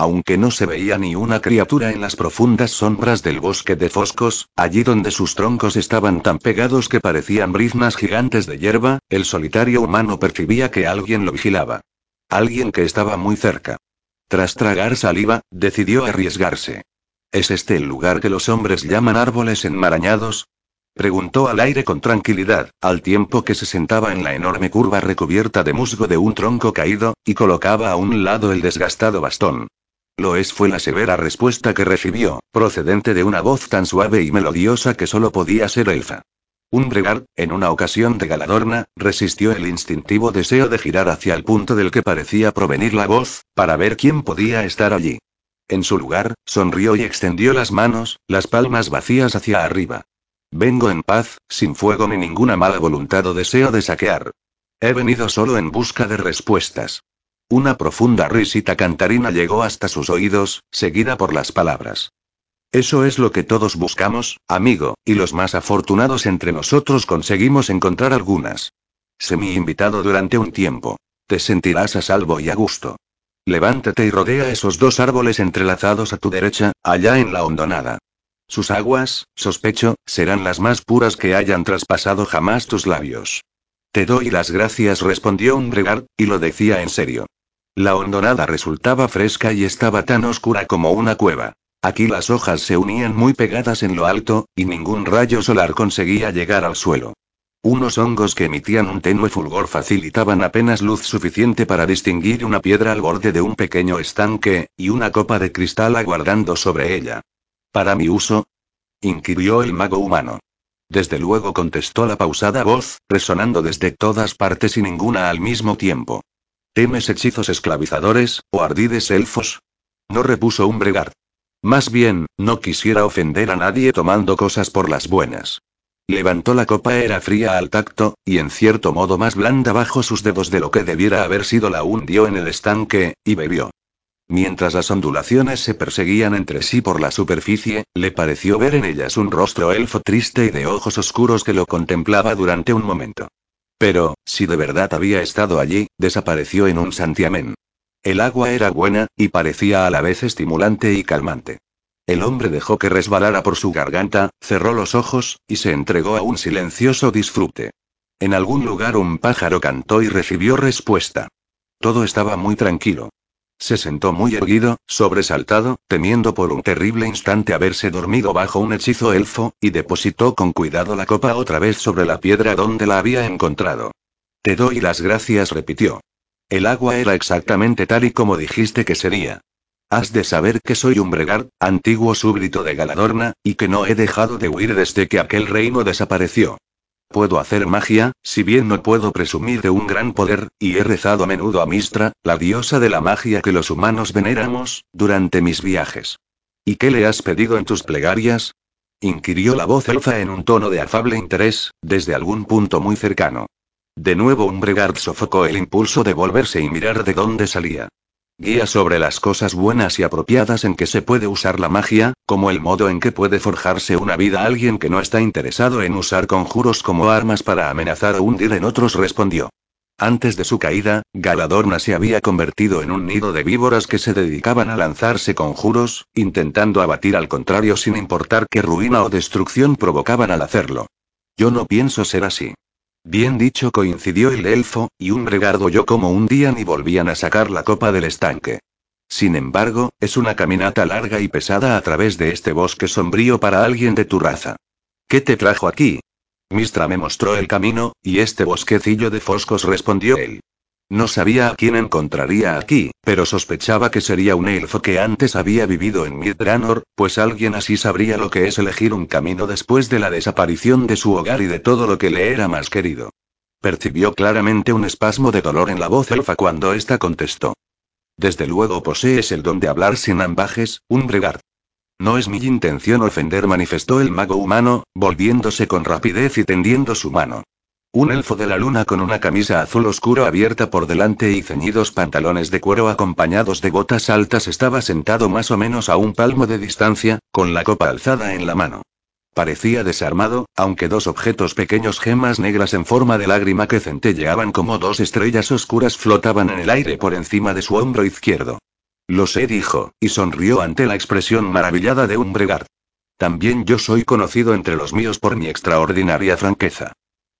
aunque no se veía ni una criatura en las profundas sombras del bosque de Foscos, allí donde sus troncos estaban tan pegados que parecían briznas gigantes de hierba, el solitario humano percibía que alguien lo vigilaba. Alguien que estaba muy cerca. Tras tragar saliva, decidió arriesgarse. ¿Es este el lugar que los hombres llaman árboles enmarañados? Preguntó al aire con tranquilidad, al tiempo que se sentaba en la enorme curva recubierta de musgo de un tronco caído, y colocaba a un lado el desgastado bastón. Lo es fue la severa respuesta que recibió, procedente de una voz tan suave y melodiosa que solo podía ser elfa. Un bregar, en una ocasión de galadorna, resistió el instintivo deseo de girar hacia el punto del que parecía provenir la voz, para ver quién podía estar allí. En su lugar, sonrió y extendió las manos, las palmas vacías hacia arriba. Vengo en paz, sin fuego ni ninguna mala voluntad o deseo de saquear. He venido solo en busca de respuestas. Una profunda risita cantarina llegó hasta sus oídos, seguida por las palabras. Eso es lo que todos buscamos, amigo, y los más afortunados entre nosotros conseguimos encontrar algunas. Sé mi invitado durante un tiempo. Te sentirás a salvo y a gusto. Levántate y rodea esos dos árboles entrelazados a tu derecha, allá en la hondonada. Sus aguas, sospecho, serán las más puras que hayan traspasado jamás tus labios. Te doy las gracias, respondió un bregar, y lo decía en serio. La hondonada resultaba fresca y estaba tan oscura como una cueva. Aquí las hojas se unían muy pegadas en lo alto, y ningún rayo solar conseguía llegar al suelo. Unos hongos que emitían un tenue fulgor facilitaban apenas luz suficiente para distinguir una piedra al borde de un pequeño estanque, y una copa de cristal aguardando sobre ella. ¿Para mi uso? inquirió el mago humano. Desde luego contestó la pausada voz, resonando desde todas partes y ninguna al mismo tiempo. ¿Temes hechizos esclavizadores, o ardides elfos? No repuso un bregar. Más bien, no quisiera ofender a nadie tomando cosas por las buenas. Levantó la copa, era fría al tacto, y en cierto modo más blanda bajo sus dedos de lo que debiera haber sido la hundió en el estanque, y bebió. Mientras las ondulaciones se perseguían entre sí por la superficie, le pareció ver en ellas un rostro elfo triste y de ojos oscuros que lo contemplaba durante un momento. Pero, si de verdad había estado allí, desapareció en un santiamén. El agua era buena, y parecía a la vez estimulante y calmante. El hombre dejó que resbalara por su garganta, cerró los ojos, y se entregó a un silencioso disfrute. En algún lugar un pájaro cantó y recibió respuesta. Todo estaba muy tranquilo. Se sentó muy erguido, sobresaltado, temiendo por un terrible instante haberse dormido bajo un hechizo elfo, y depositó con cuidado la copa otra vez sobre la piedra donde la había encontrado. Te doy las gracias, repitió. El agua era exactamente tal y como dijiste que sería. Has de saber que soy un bregar, antiguo súbdito de Galadorna, y que no he dejado de huir desde que aquel reino desapareció. Puedo hacer magia, si bien no puedo presumir de un gran poder, y he rezado a menudo a Mistra, la diosa de la magia que los humanos veneramos, durante mis viajes. ¿Y qué le has pedido en tus plegarias? inquirió la voz elfa en un tono de afable interés, desde algún punto muy cercano. De nuevo un bregard sofocó el impulso de volverse y mirar de dónde salía. Guía sobre las cosas buenas y apropiadas en que se puede usar la magia, como el modo en que puede forjarse una vida alguien que no está interesado en usar conjuros como armas para amenazar o hundir en otros, respondió. Antes de su caída, Galadorna se había convertido en un nido de víboras que se dedicaban a lanzarse conjuros, intentando abatir al contrario sin importar qué ruina o destrucción provocaban al hacerlo. Yo no pienso ser así. Bien dicho, coincidió el elfo, y un regardo yo como un día ni volvían a sacar la copa del estanque. Sin embargo, es una caminata larga y pesada a través de este bosque sombrío para alguien de tu raza. ¿Qué te trajo aquí? Mistra me mostró el camino, y este bosquecillo de foscos respondió él. No sabía a quién encontraría aquí, pero sospechaba que sería un elfo que antes había vivido en Midranor, pues alguien así sabría lo que es elegir un camino después de la desaparición de su hogar y de todo lo que le era más querido. Percibió claramente un espasmo de dolor en la voz elfa cuando ésta contestó. Desde luego posees el don de hablar sin ambajes, un bregar. No es mi intención ofender, manifestó el mago humano, volviéndose con rapidez y tendiendo su mano. Un elfo de la luna con una camisa azul oscuro abierta por delante y ceñidos pantalones de cuero acompañados de botas altas estaba sentado más o menos a un palmo de distancia, con la copa alzada en la mano. Parecía desarmado, aunque dos objetos pequeños gemas negras en forma de lágrima que centelleaban como dos estrellas oscuras flotaban en el aire por encima de su hombro izquierdo. Lo sé, dijo, y sonrió ante la expresión maravillada de Umbregard. También yo soy conocido entre los míos por mi extraordinaria franqueza.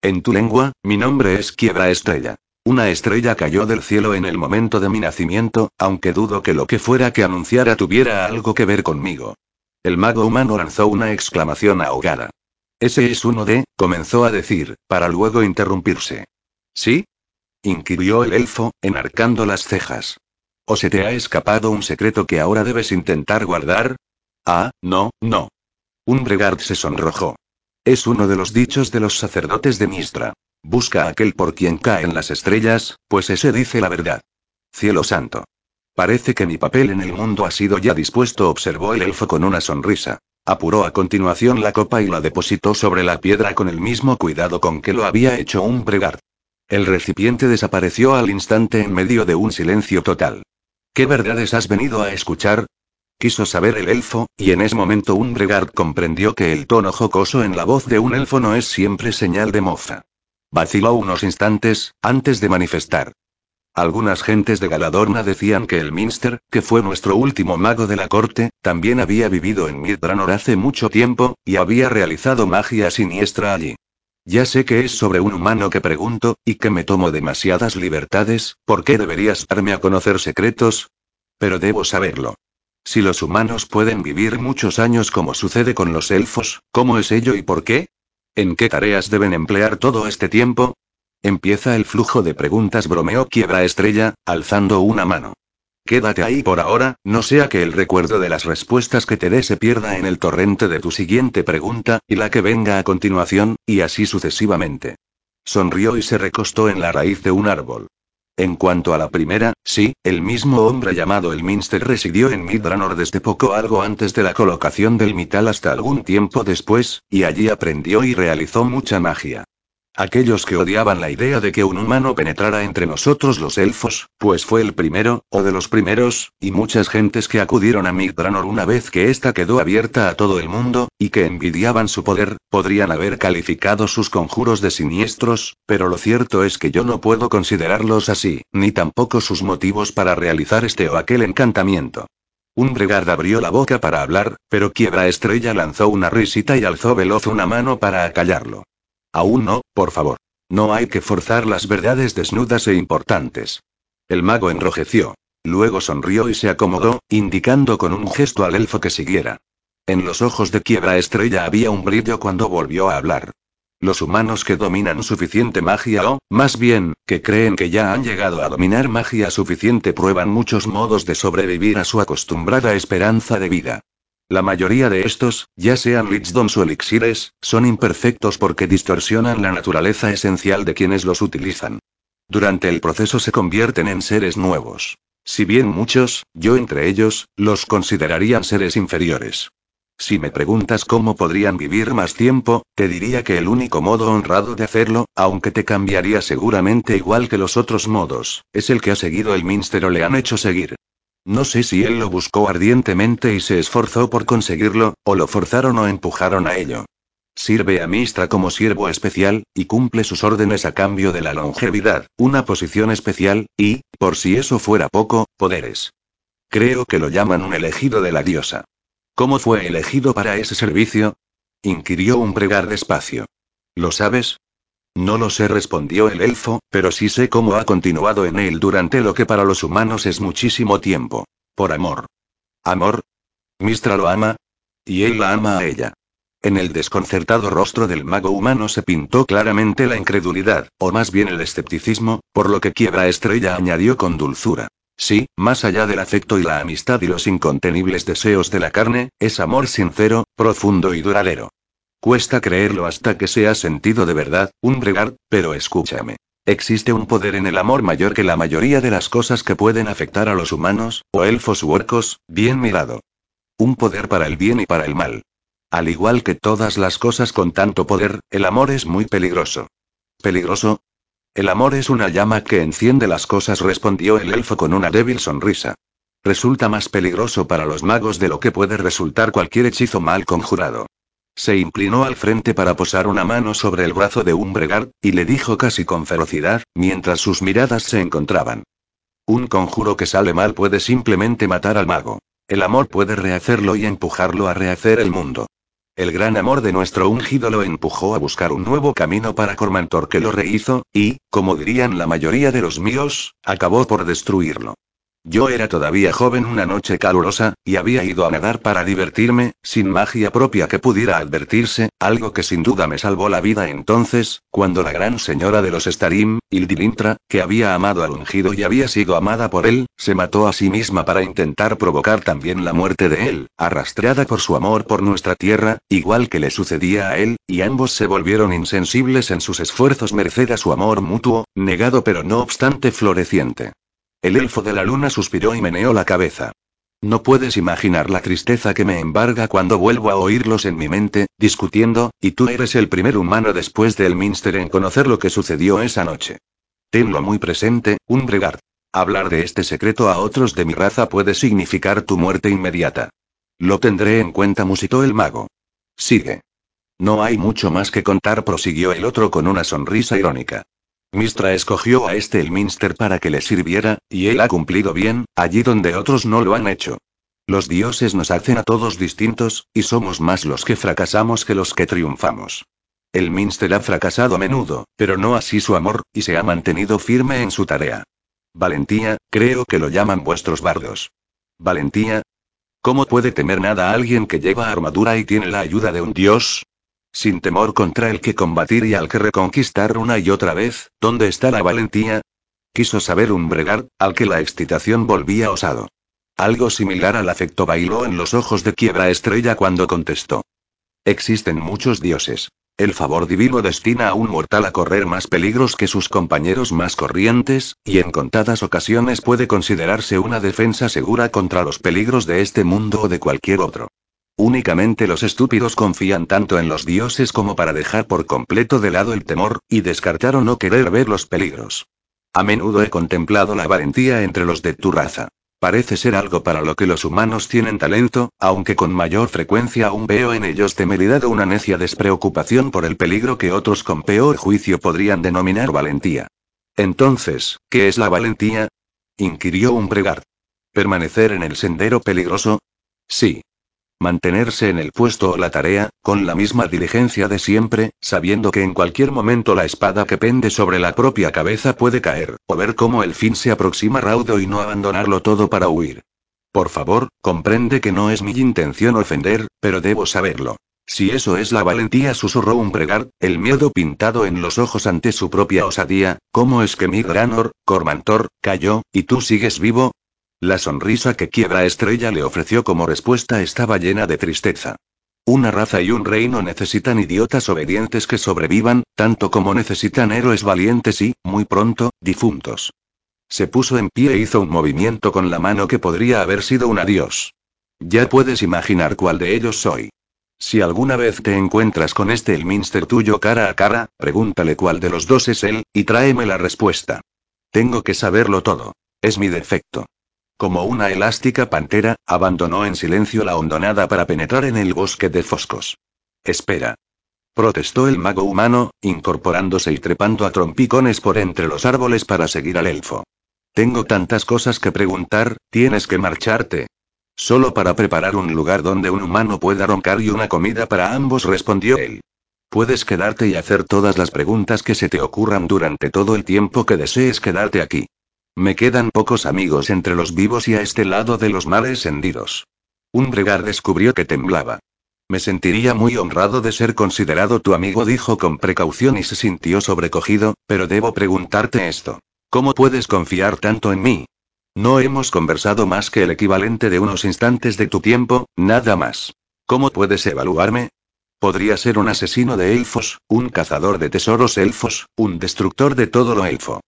En tu lengua, mi nombre es Quiebra Estrella. Una estrella cayó del cielo en el momento de mi nacimiento, aunque dudo que lo que fuera que anunciara tuviera algo que ver conmigo. El mago humano lanzó una exclamación ahogada. Ese es uno de, comenzó a decir, para luego interrumpirse. ¿Sí? inquirió el elfo, enarcando las cejas. ¿O se te ha escapado un secreto que ahora debes intentar guardar? Ah, no, no. Un bregard se sonrojó. Es uno de los dichos de los sacerdotes de Mistra. Busca a aquel por quien caen las estrellas, pues ese dice la verdad. Cielo santo. Parece que mi papel en el mundo ha sido ya dispuesto, observó el elfo con una sonrisa. Apuró a continuación la copa y la depositó sobre la piedra con el mismo cuidado con que lo había hecho un bregard. El recipiente desapareció al instante en medio de un silencio total. ¿Qué verdades has venido a escuchar? Quiso saber el elfo, y en ese momento un bregard comprendió que el tono jocoso en la voz de un elfo no es siempre señal de moza. Vaciló unos instantes, antes de manifestar. Algunas gentes de Galadorna decían que el Minster, que fue nuestro último mago de la corte, también había vivido en Midranor hace mucho tiempo, y había realizado magia siniestra allí. Ya sé que es sobre un humano que pregunto, y que me tomo demasiadas libertades, ¿por qué deberías darme a conocer secretos? Pero debo saberlo. Si los humanos pueden vivir muchos años como sucede con los elfos, ¿cómo es ello y por qué? ¿En qué tareas deben emplear todo este tiempo? Empieza el flujo de preguntas, bromeó Quiebra Estrella, alzando una mano. Quédate ahí por ahora, no sea que el recuerdo de las respuestas que te dé se pierda en el torrente de tu siguiente pregunta, y la que venga a continuación, y así sucesivamente. Sonrió y se recostó en la raíz de un árbol. En cuanto a la primera, sí, el mismo hombre llamado el Minster residió en Midranor desde poco algo antes de la colocación del mital hasta algún tiempo después, y allí aprendió y realizó mucha magia. Aquellos que odiaban la idea de que un humano penetrara entre nosotros los elfos, pues fue el primero, o de los primeros, y muchas gentes que acudieron a Migdranor una vez que ésta quedó abierta a todo el mundo, y que envidiaban su poder, podrían haber calificado sus conjuros de siniestros, pero lo cierto es que yo no puedo considerarlos así, ni tampoco sus motivos para realizar este o aquel encantamiento. Un bregard abrió la boca para hablar, pero Quiebra Estrella lanzó una risita y alzó veloz una mano para acallarlo. Aún no, por favor. No hay que forzar las verdades desnudas e importantes. El mago enrojeció. Luego sonrió y se acomodó, indicando con un gesto al elfo que siguiera. En los ojos de Quiebra Estrella había un brillo cuando volvió a hablar. Los humanos que dominan suficiente magia o, más bien, que creen que ya han llegado a dominar magia suficiente prueban muchos modos de sobrevivir a su acostumbrada esperanza de vida. La mayoría de estos, ya sean lichdons o elixires, son imperfectos porque distorsionan la naturaleza esencial de quienes los utilizan. Durante el proceso se convierten en seres nuevos. Si bien muchos, yo entre ellos, los considerarían seres inferiores. Si me preguntas cómo podrían vivir más tiempo, te diría que el único modo honrado de hacerlo, aunque te cambiaría seguramente igual que los otros modos, es el que ha seguido el Minster o le han hecho seguir. No sé si él lo buscó ardientemente y se esforzó por conseguirlo, o lo forzaron o empujaron a ello. Sirve a Mistra como siervo especial, y cumple sus órdenes a cambio de la longevidad, una posición especial, y, por si eso fuera poco, poderes. Creo que lo llaman un elegido de la diosa. ¿Cómo fue elegido para ese servicio? inquirió un pregar despacio. ¿Lo sabes? No lo sé, respondió el elfo, pero sí sé cómo ha continuado en él durante lo que para los humanos es muchísimo tiempo. Por amor. ¿Amor? Mistra lo ama. Y él la ama a ella. En el desconcertado rostro del mago humano se pintó claramente la incredulidad, o más bien el escepticismo, por lo que Quiebra Estrella añadió con dulzura. Sí, más allá del afecto y la amistad y los incontenibles deseos de la carne, es amor sincero, profundo y duradero. Cuesta creerlo hasta que se ha sentido de verdad, un bregar, pero escúchame. Existe un poder en el amor mayor que la mayoría de las cosas que pueden afectar a los humanos, o elfos u orcos, bien mirado. Un poder para el bien y para el mal. Al igual que todas las cosas con tanto poder, el amor es muy peligroso. ¿Peligroso? El amor es una llama que enciende las cosas, respondió el elfo con una débil sonrisa. Resulta más peligroso para los magos de lo que puede resultar cualquier hechizo mal conjurado. Se inclinó al frente para posar una mano sobre el brazo de Umbregard, y le dijo casi con ferocidad, mientras sus miradas se encontraban. Un conjuro que sale mal puede simplemente matar al mago. El amor puede rehacerlo y empujarlo a rehacer el mundo. El gran amor de nuestro ungido lo empujó a buscar un nuevo camino para Cormantor que lo rehizo, y, como dirían la mayoría de los míos, acabó por destruirlo. Yo era todavía joven una noche calurosa, y había ido a nadar para divertirme, sin magia propia que pudiera advertirse, algo que sin duda me salvó la vida entonces, cuando la gran señora de los Starim, Ildilintra, que había amado al ungido y había sido amada por él, se mató a sí misma para intentar provocar también la muerte de él, arrastrada por su amor por nuestra tierra, igual que le sucedía a él, y ambos se volvieron insensibles en sus esfuerzos merced a su amor mutuo, negado pero no obstante floreciente. El elfo de la luna suspiró y meneó la cabeza. No puedes imaginar la tristeza que me embarga cuando vuelvo a oírlos en mi mente, discutiendo, y tú eres el primer humano después del Minster en conocer lo que sucedió esa noche. Tenlo muy presente, un bregard. Hablar de este secreto a otros de mi raza puede significar tu muerte inmediata. Lo tendré en cuenta, musitó el mago. Sigue. No hay mucho más que contar, prosiguió el otro con una sonrisa irónica. Mistra escogió a este el Minster para que le sirviera, y él ha cumplido bien, allí donde otros no lo han hecho. Los dioses nos hacen a todos distintos, y somos más los que fracasamos que los que triunfamos. El Minster ha fracasado a menudo, pero no así su amor, y se ha mantenido firme en su tarea. Valentía, creo que lo llaman vuestros bardos. Valentía. ¿Cómo puede temer nada a alguien que lleva armadura y tiene la ayuda de un dios? Sin temor contra el que combatir y al que reconquistar una y otra vez, ¿dónde está la valentía? Quiso saber un bregar, al que la excitación volvía osado. Algo similar al afecto bailó en los ojos de Quiebra Estrella cuando contestó. Existen muchos dioses. El favor divino destina a un mortal a correr más peligros que sus compañeros más corrientes, y en contadas ocasiones puede considerarse una defensa segura contra los peligros de este mundo o de cualquier otro. Únicamente los estúpidos confían tanto en los dioses como para dejar por completo de lado el temor, y descartar o no querer ver los peligros. A menudo he contemplado la valentía entre los de tu raza. Parece ser algo para lo que los humanos tienen talento, aunque con mayor frecuencia aún veo en ellos temeridad o una necia despreocupación por el peligro que otros con peor juicio podrían denominar valentía. Entonces, ¿qué es la valentía? inquirió un pregar. ¿Permanecer en el sendero peligroso? Sí. Mantenerse en el puesto o la tarea, con la misma diligencia de siempre, sabiendo que en cualquier momento la espada que pende sobre la propia cabeza puede caer, o ver cómo el fin se aproxima raudo y no abandonarlo todo para huir. Por favor, comprende que no es mi intención ofender, pero debo saberlo. Si eso es la valentía, susurró un pregar, el miedo pintado en los ojos ante su propia osadía, ¿cómo es que mi Granor, Cormantor, cayó, y tú sigues vivo? La sonrisa que Quiebra Estrella le ofreció como respuesta estaba llena de tristeza. Una raza y un reino necesitan idiotas obedientes que sobrevivan, tanto como necesitan héroes valientes y, muy pronto, difuntos. Se puso en pie e hizo un movimiento con la mano que podría haber sido un adiós. Ya puedes imaginar cuál de ellos soy. Si alguna vez te encuentras con este el Minster tuyo cara a cara, pregúntale cuál de los dos es él, y tráeme la respuesta. Tengo que saberlo todo. Es mi defecto. Como una elástica pantera, abandonó en silencio la hondonada para penetrar en el bosque de foscos. Espera. Protestó el mago humano, incorporándose y trepando a trompicones por entre los árboles para seguir al elfo. Tengo tantas cosas que preguntar, tienes que marcharte. Solo para preparar un lugar donde un humano pueda roncar y una comida para ambos, respondió él. Puedes quedarte y hacer todas las preguntas que se te ocurran durante todo el tiempo que desees quedarte aquí. Me quedan pocos amigos entre los vivos y a este lado de los mares hendidos. Un bregar descubrió que temblaba. Me sentiría muy honrado de ser considerado tu amigo, dijo con precaución y se sintió sobrecogido, pero debo preguntarte esto. ¿Cómo puedes confiar tanto en mí? No hemos conversado más que el equivalente de unos instantes de tu tiempo, nada más. ¿Cómo puedes evaluarme? Podría ser un asesino de elfos, un cazador de tesoros elfos, un destructor de todo lo elfo.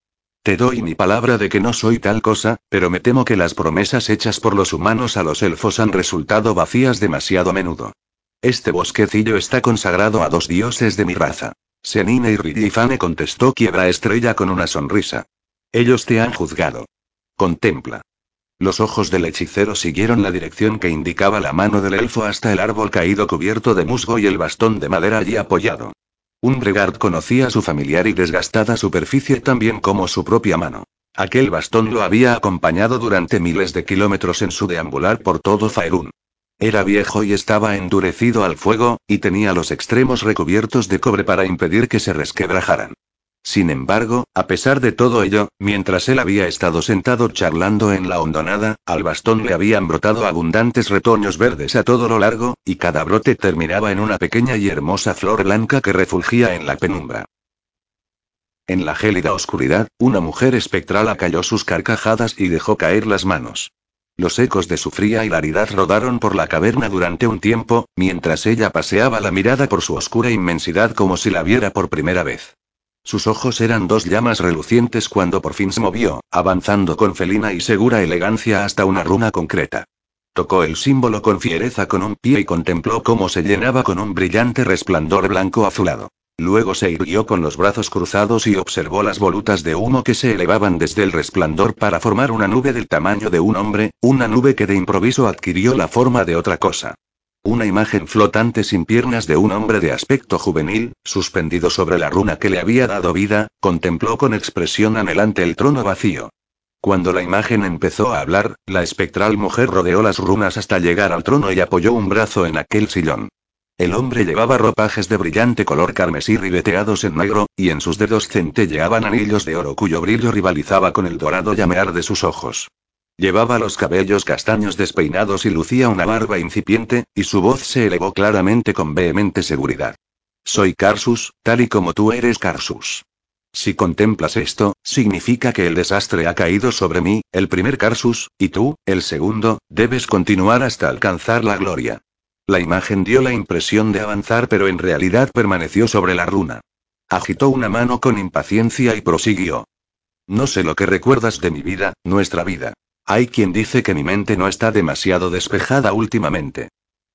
Te doy mi palabra de que no soy tal cosa, pero me temo que las promesas hechas por los humanos a los elfos han resultado vacías demasiado a menudo. Este bosquecillo está consagrado a dos dioses de mi raza. Senine y Ridifane contestó Quiebra Estrella con una sonrisa. Ellos te han juzgado. Contempla. Los ojos del hechicero siguieron la dirección que indicaba la mano del elfo hasta el árbol caído cubierto de musgo y el bastón de madera allí apoyado. Un Bregard conocía su familiar y desgastada superficie tan bien como su propia mano. Aquel bastón lo había acompañado durante miles de kilómetros en su deambular por todo Faerun. Era viejo y estaba endurecido al fuego, y tenía los extremos recubiertos de cobre para impedir que se resquebrajaran. Sin embargo, a pesar de todo ello, mientras él había estado sentado charlando en la hondonada, al bastón le habían brotado abundantes retoños verdes a todo lo largo, y cada brote terminaba en una pequeña y hermosa flor blanca que refulgía en la penumbra. En la gélida oscuridad, una mujer espectral acalló sus carcajadas y dejó caer las manos. Los ecos de su fría hilaridad rodaron por la caverna durante un tiempo, mientras ella paseaba la mirada por su oscura inmensidad como si la viera por primera vez. Sus ojos eran dos llamas relucientes cuando por fin se movió, avanzando con felina y segura elegancia hasta una runa concreta. Tocó el símbolo con fiereza con un pie y contempló cómo se llenaba con un brillante resplandor blanco azulado. Luego se irguió con los brazos cruzados y observó las volutas de humo que se elevaban desde el resplandor para formar una nube del tamaño de un hombre, una nube que de improviso adquirió la forma de otra cosa. Una imagen flotante sin piernas de un hombre de aspecto juvenil, suspendido sobre la runa que le había dado vida, contempló con expresión anhelante el trono vacío. Cuando la imagen empezó a hablar, la espectral mujer rodeó las runas hasta llegar al trono y apoyó un brazo en aquel sillón. El hombre llevaba ropajes de brillante color carmesí ribeteados en negro, y en sus dedos centelleaban anillos de oro cuyo brillo rivalizaba con el dorado llamear de sus ojos. Llevaba los cabellos castaños despeinados y lucía una barba incipiente, y su voz se elevó claramente con vehemente seguridad. Soy Carsus, tal y como tú eres Carsus. Si contemplas esto, significa que el desastre ha caído sobre mí, el primer Carsus, y tú, el segundo, debes continuar hasta alcanzar la gloria. La imagen dio la impresión de avanzar pero en realidad permaneció sobre la runa. Agitó una mano con impaciencia y prosiguió. No sé lo que recuerdas de mi vida, nuestra vida. Hay quien dice que mi mente no está demasiado despejada últimamente.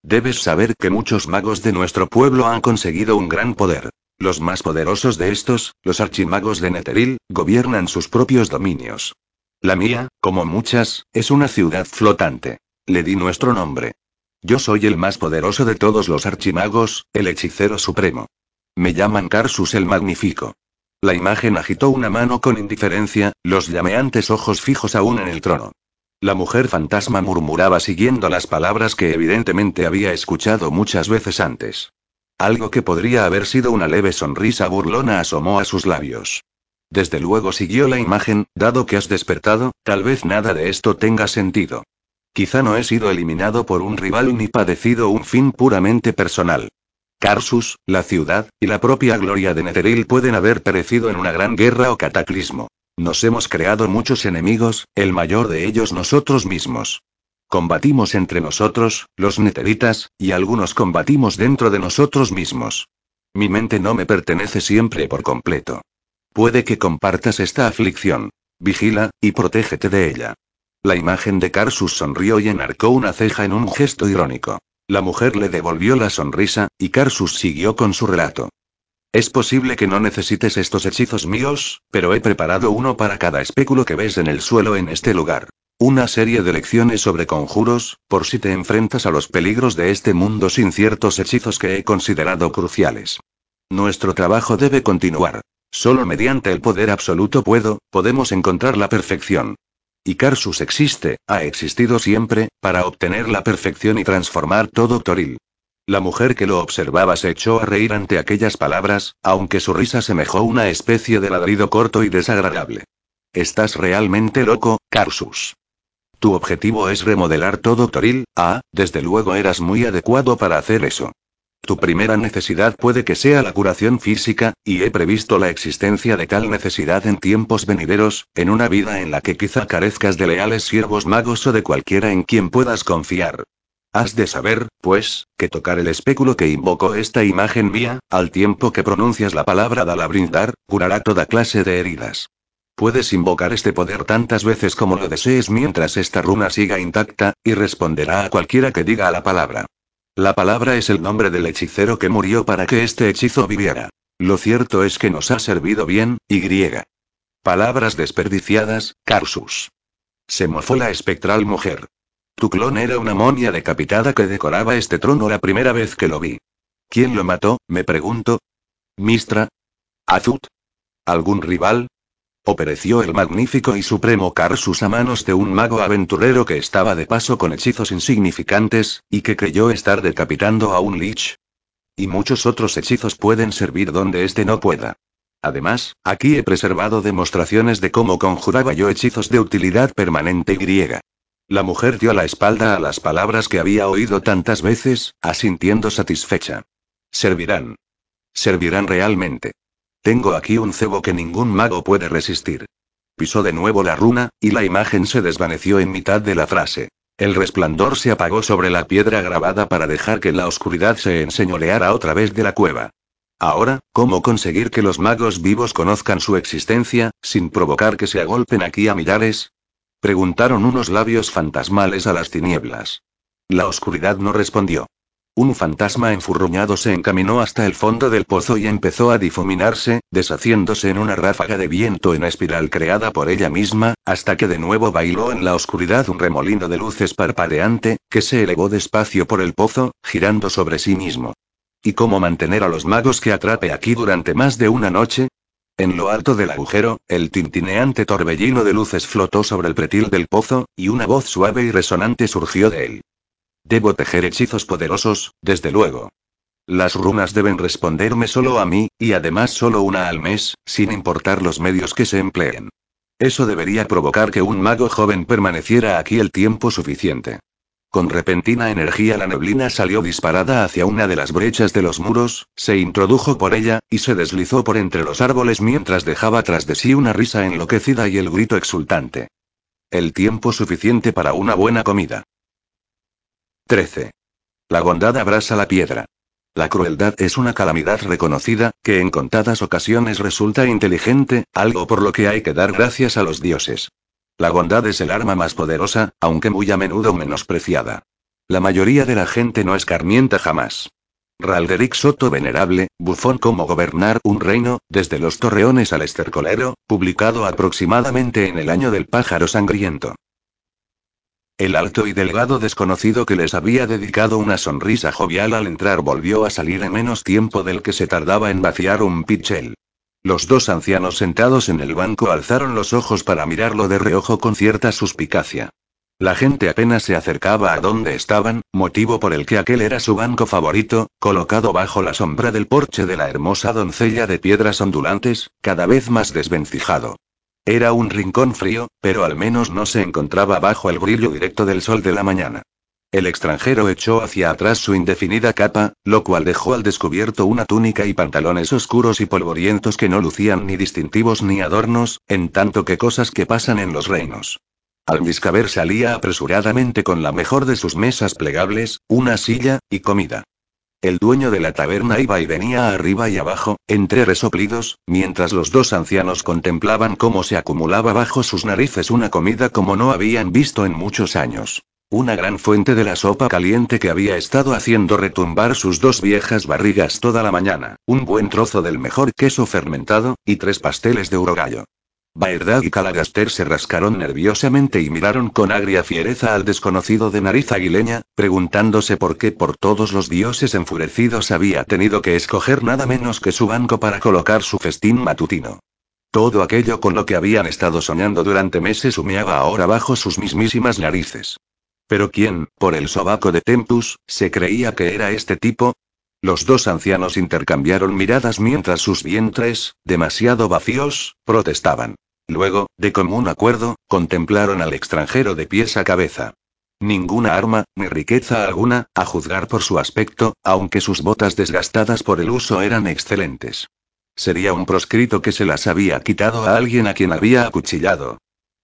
Debes saber que muchos magos de nuestro pueblo han conseguido un gran poder. Los más poderosos de estos, los archimagos de Netheril, gobiernan sus propios dominios. La mía, como muchas, es una ciudad flotante. Le di nuestro nombre. Yo soy el más poderoso de todos los archimagos, el hechicero supremo. Me llaman Carsus el Magnífico. La imagen agitó una mano con indiferencia, los llameantes ojos fijos aún en el trono. La mujer fantasma murmuraba siguiendo las palabras que evidentemente había escuchado muchas veces antes. Algo que podría haber sido una leve sonrisa burlona asomó a sus labios. Desde luego siguió la imagen, dado que has despertado, tal vez nada de esto tenga sentido. Quizá no he sido eliminado por un rival ni padecido un fin puramente personal. Carsus, la ciudad, y la propia gloria de Netheril pueden haber perecido en una gran guerra o cataclismo. Nos hemos creado muchos enemigos, el mayor de ellos nosotros mismos. Combatimos entre nosotros, los neteritas, y algunos combatimos dentro de nosotros mismos. Mi mente no me pertenece siempre por completo. Puede que compartas esta aflicción. Vigila, y protégete de ella. La imagen de Carsus sonrió y enarcó una ceja en un gesto irónico. La mujer le devolvió la sonrisa, y Carsus siguió con su relato. Es posible que no necesites estos hechizos míos, pero he preparado uno para cada espéculo que ves en el suelo en este lugar. Una serie de lecciones sobre conjuros, por si te enfrentas a los peligros de este mundo sin ciertos hechizos que he considerado cruciales. Nuestro trabajo debe continuar. Solo mediante el poder absoluto puedo, podemos encontrar la perfección. Y Carsus existe, ha existido siempre, para obtener la perfección y transformar todo Toril. La mujer que lo observaba se echó a reír ante aquellas palabras, aunque su risa semejó una especie de ladrido corto y desagradable. Estás realmente loco, Carsus. Tu objetivo es remodelar todo Toril, ah, desde luego eras muy adecuado para hacer eso. Tu primera necesidad puede que sea la curación física, y he previsto la existencia de tal necesidad en tiempos venideros, en una vida en la que quizá carezcas de leales siervos magos o de cualquiera en quien puedas confiar. Has de saber, pues, que tocar el espéculo que invocó esta imagen mía, al tiempo que pronuncias la palabra Dalabrindar, curará toda clase de heridas. Puedes invocar este poder tantas veces como lo desees mientras esta runa siga intacta, y responderá a cualquiera que diga la palabra. La palabra es el nombre del hechicero que murió para que este hechizo viviera. Lo cierto es que nos ha servido bien, y griega. Palabras desperdiciadas, Carsus. Se mofó la espectral mujer. Tu clon era una momia decapitada que decoraba este trono la primera vez que lo vi. ¿Quién lo mató? me pregunto. ¿Mistra? ¿Azut? ¿Algún rival? O pereció el magnífico y supremo Karsus a manos de un mago aventurero que estaba de paso con hechizos insignificantes, y que creyó estar decapitando a un lich. Y muchos otros hechizos pueden servir donde éste no pueda. Además, aquí he preservado demostraciones de cómo conjuraba yo hechizos de utilidad permanente y griega. La mujer dio la espalda a las palabras que había oído tantas veces, asintiendo satisfecha. Servirán. Servirán realmente. Tengo aquí un cebo que ningún mago puede resistir. Pisó de nuevo la runa, y la imagen se desvaneció en mitad de la frase. El resplandor se apagó sobre la piedra grabada para dejar que la oscuridad se enseñoreara otra vez de la cueva. Ahora, ¿cómo conseguir que los magos vivos conozcan su existencia, sin provocar que se agolpen aquí a millares? Preguntaron unos labios fantasmales a las tinieblas. La oscuridad no respondió. Un fantasma enfurruñado se encaminó hasta el fondo del pozo y empezó a difuminarse, deshaciéndose en una ráfaga de viento en espiral creada por ella misma, hasta que de nuevo bailó en la oscuridad un remolino de luces parpadeante, que se elevó despacio por el pozo, girando sobre sí mismo. ¿Y cómo mantener a los magos que atrape aquí durante más de una noche? En lo alto del agujero, el tintineante torbellino de luces flotó sobre el pretil del pozo, y una voz suave y resonante surgió de él. Debo tejer hechizos poderosos, desde luego. Las runas deben responderme solo a mí, y además solo una al mes, sin importar los medios que se empleen. Eso debería provocar que un mago joven permaneciera aquí el tiempo suficiente. Con repentina energía la neblina salió disparada hacia una de las brechas de los muros, se introdujo por ella, y se deslizó por entre los árboles mientras dejaba tras de sí una risa enloquecida y el grito exultante. El tiempo suficiente para una buena comida. 13. La bondad abrasa la piedra. La crueldad es una calamidad reconocida, que en contadas ocasiones resulta inteligente, algo por lo que hay que dar gracias a los dioses. La bondad es el arma más poderosa, aunque muy a menudo menospreciada. La mayoría de la gente no escarmienta jamás. Ralderic Soto Venerable, Bufón Cómo gobernar un reino, desde los torreones al estercolero, publicado aproximadamente en el año del pájaro sangriento. El alto y delgado desconocido que les había dedicado una sonrisa jovial al entrar volvió a salir en menos tiempo del que se tardaba en vaciar un pitchel. Los dos ancianos sentados en el banco alzaron los ojos para mirarlo de reojo con cierta suspicacia. La gente apenas se acercaba a donde estaban, motivo por el que aquel era su banco favorito, colocado bajo la sombra del porche de la hermosa doncella de piedras ondulantes, cada vez más desvencijado. Era un rincón frío, pero al menos no se encontraba bajo el brillo directo del sol de la mañana. El extranjero echó hacia atrás su indefinida capa, lo cual dejó al descubierto una túnica y pantalones oscuros y polvorientos que no lucían ni distintivos ni adornos, en tanto que cosas que pasan en los reinos. Almiscaber salía apresuradamente con la mejor de sus mesas plegables, una silla, y comida. El dueño de la taberna iba y venía arriba y abajo, entre resoplidos, mientras los dos ancianos contemplaban cómo se acumulaba bajo sus narices una comida como no habían visto en muchos años. Una gran fuente de la sopa caliente que había estado haciendo retumbar sus dos viejas barrigas toda la mañana, un buen trozo del mejor queso fermentado, y tres pasteles de urogallo. Baerdad y Calagaster se rascaron nerviosamente y miraron con agria fiereza al desconocido de nariz aguileña, preguntándose por qué por todos los dioses enfurecidos había tenido que escoger nada menos que su banco para colocar su festín matutino. Todo aquello con lo que habían estado soñando durante meses humeaba ahora bajo sus mismísimas narices. Pero ¿quién, por el sobaco de Tempus, se creía que era este tipo? Los dos ancianos intercambiaron miradas mientras sus vientres, demasiado vacíos, protestaban. Luego, de común acuerdo, contemplaron al extranjero de pies a cabeza. Ninguna arma, ni riqueza alguna, a juzgar por su aspecto, aunque sus botas desgastadas por el uso eran excelentes. Sería un proscrito que se las había quitado a alguien a quien había acuchillado.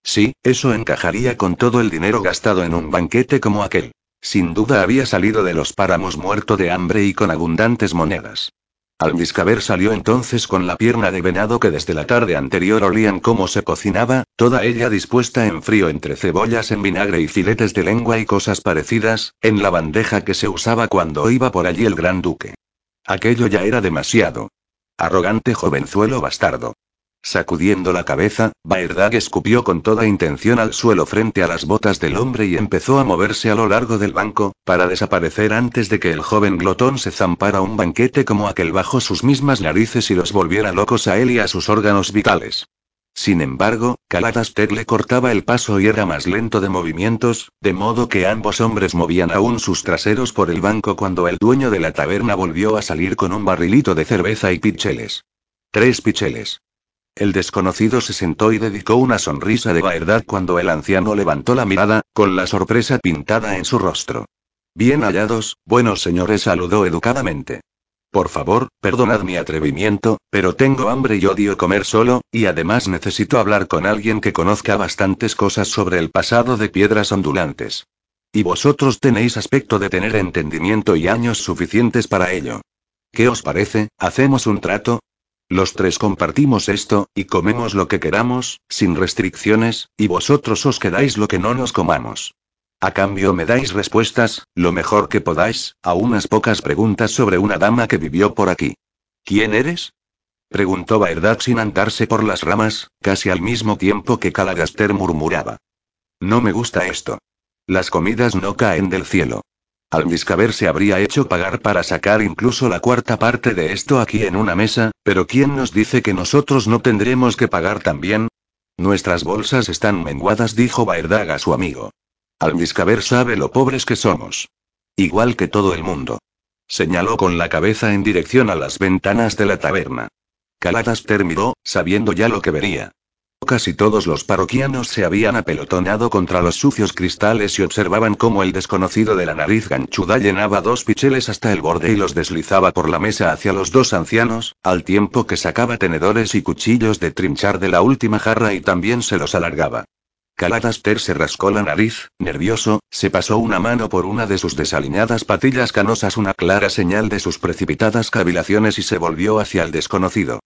Sí, eso encajaría con todo el dinero gastado en un banquete como aquel. Sin duda había salido de los páramos muerto de hambre y con abundantes monedas. Almiscaber salió entonces con la pierna de venado que desde la tarde anterior olían cómo se cocinaba, toda ella dispuesta en frío entre cebollas en vinagre y filetes de lengua y cosas parecidas, en la bandeja que se usaba cuando iba por allí el gran duque. Aquello ya era demasiado. Arrogante jovenzuelo bastardo. Sacudiendo la cabeza, Baerdag escupió con toda intención al suelo frente a las botas del hombre y empezó a moverse a lo largo del banco, para desaparecer antes de que el joven glotón se zampara un banquete como aquel bajo sus mismas narices y los volviera locos a él y a sus órganos vitales. Sin embargo, Caladaster le cortaba el paso y era más lento de movimientos, de modo que ambos hombres movían aún sus traseros por el banco cuando el dueño de la taberna volvió a salir con un barrilito de cerveza y picheles. Tres picheles. El desconocido se sentó y dedicó una sonrisa de verdad cuando el anciano levantó la mirada, con la sorpresa pintada en su rostro. Bien hallados, buenos señores, saludó educadamente. Por favor, perdonad mi atrevimiento, pero tengo hambre y odio comer solo, y además necesito hablar con alguien que conozca bastantes cosas sobre el pasado de piedras ondulantes. Y vosotros tenéis aspecto de tener entendimiento y años suficientes para ello. ¿Qué os parece? ¿Hacemos un trato? Los tres compartimos esto, y comemos lo que queramos, sin restricciones, y vosotros os quedáis lo que no nos comamos. A cambio me dais respuestas, lo mejor que podáis, a unas pocas preguntas sobre una dama que vivió por aquí. ¿Quién eres? preguntó Baerdad sin andarse por las ramas, casi al mismo tiempo que Calagaster murmuraba. No me gusta esto. Las comidas no caen del cielo. Almiscaber se habría hecho pagar para sacar incluso la cuarta parte de esto aquí en una mesa, pero ¿quién nos dice que nosotros no tendremos que pagar también? Nuestras bolsas están menguadas, dijo Baerdag a su amigo. Almiscaber sabe lo pobres que somos. Igual que todo el mundo. Señaló con la cabeza en dirección a las ventanas de la taberna. Caladas terminó, sabiendo ya lo que vería. Casi todos los parroquianos se habían apelotonado contra los sucios cristales y observaban cómo el desconocido de la nariz ganchuda llenaba dos picheles hasta el borde y los deslizaba por la mesa hacia los dos ancianos, al tiempo que sacaba tenedores y cuchillos de trinchar de la última jarra y también se los alargaba. Caladaster se rascó la nariz, nervioso, se pasó una mano por una de sus desaliñadas patillas canosas, una clara señal de sus precipitadas cavilaciones y se volvió hacia el desconocido.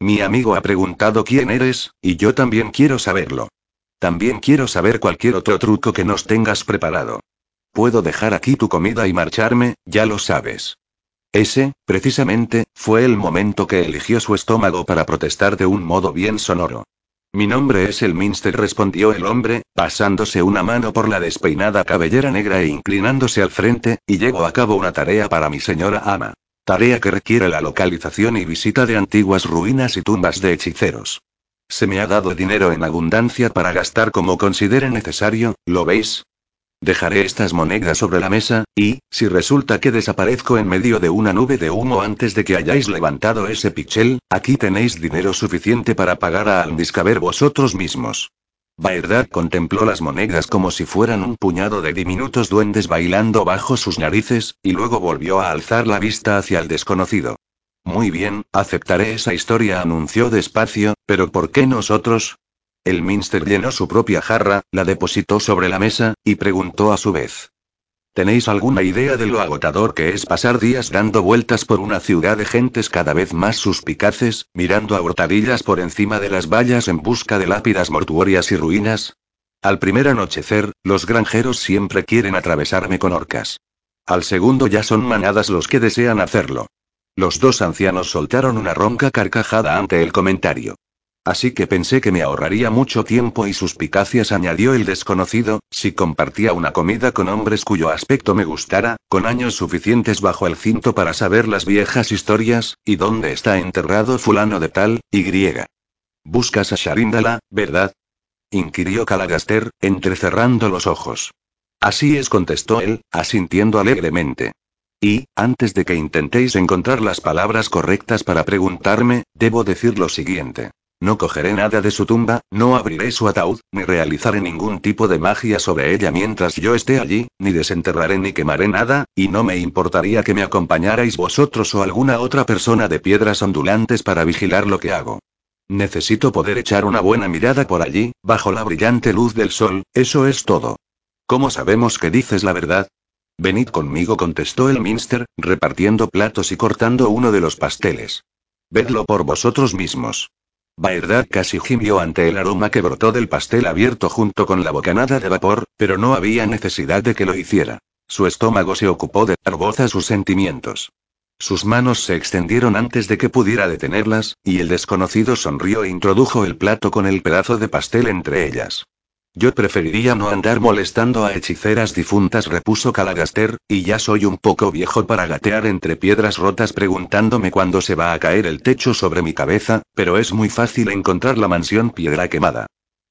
Mi amigo ha preguntado quién eres, y yo también quiero saberlo. También quiero saber cualquier otro truco que nos tengas preparado. Puedo dejar aquí tu comida y marcharme, ya lo sabes. Ese, precisamente, fue el momento que eligió su estómago para protestar de un modo bien sonoro. Mi nombre es el Minster, respondió el hombre, pasándose una mano por la despeinada cabellera negra e inclinándose al frente, y llevo a cabo una tarea para mi señora ama. Tarea que requiere la localización y visita de antiguas ruinas y tumbas de hechiceros. Se me ha dado dinero en abundancia para gastar como considere necesario, ¿lo veis? Dejaré estas monedas sobre la mesa, y, si resulta que desaparezco en medio de una nube de humo antes de que hayáis levantado ese pichel, aquí tenéis dinero suficiente para pagar a Aldiscaber vosotros mismos. Baerdad contempló las monedas como si fueran un puñado de diminutos duendes bailando bajo sus narices, y luego volvió a alzar la vista hacia el desconocido. Muy bien, aceptaré esa historia, anunció despacio, pero ¿por qué nosotros? El Minster llenó su propia jarra, la depositó sobre la mesa, y preguntó a su vez. ¿Tenéis alguna idea de lo agotador que es pasar días dando vueltas por una ciudad de gentes cada vez más suspicaces, mirando a hurtadillas por encima de las vallas en busca de lápidas mortuorias y ruinas? Al primer anochecer, los granjeros siempre quieren atravesarme con orcas. Al segundo ya son manadas los que desean hacerlo. Los dos ancianos soltaron una ronca carcajada ante el comentario. Así que pensé que me ahorraría mucho tiempo y suspicacias, añadió el desconocido, si compartía una comida con hombres cuyo aspecto me gustara, con años suficientes bajo el cinto para saber las viejas historias, y dónde está enterrado fulano de tal, y griega. Buscas a Sharindala, ¿verdad? inquirió Calagaster, entrecerrando los ojos. Así es, contestó él, asintiendo alegremente. Y, antes de que intentéis encontrar las palabras correctas para preguntarme, debo decir lo siguiente. No cogeré nada de su tumba, no abriré su ataúd, ni realizaré ningún tipo de magia sobre ella mientras yo esté allí, ni desenterraré ni quemaré nada, y no me importaría que me acompañarais vosotros o alguna otra persona de piedras ondulantes para vigilar lo que hago. Necesito poder echar una buena mirada por allí, bajo la brillante luz del sol, eso es todo. ¿Cómo sabemos que dices la verdad? Venid conmigo, contestó el Minster, repartiendo platos y cortando uno de los pasteles. Vedlo por vosotros mismos. Baerdad casi gimió ante el aroma que brotó del pastel abierto junto con la bocanada de vapor, pero no había necesidad de que lo hiciera. Su estómago se ocupó de dar voz a sus sentimientos. Sus manos se extendieron antes de que pudiera detenerlas, y el desconocido sonrió e introdujo el plato con el pedazo de pastel entre ellas. Yo preferiría no andar molestando a hechiceras difuntas, repuso Calagaster, y ya soy un poco viejo para gatear entre piedras rotas preguntándome cuándo se va a caer el techo sobre mi cabeza, pero es muy fácil encontrar la mansión piedra quemada.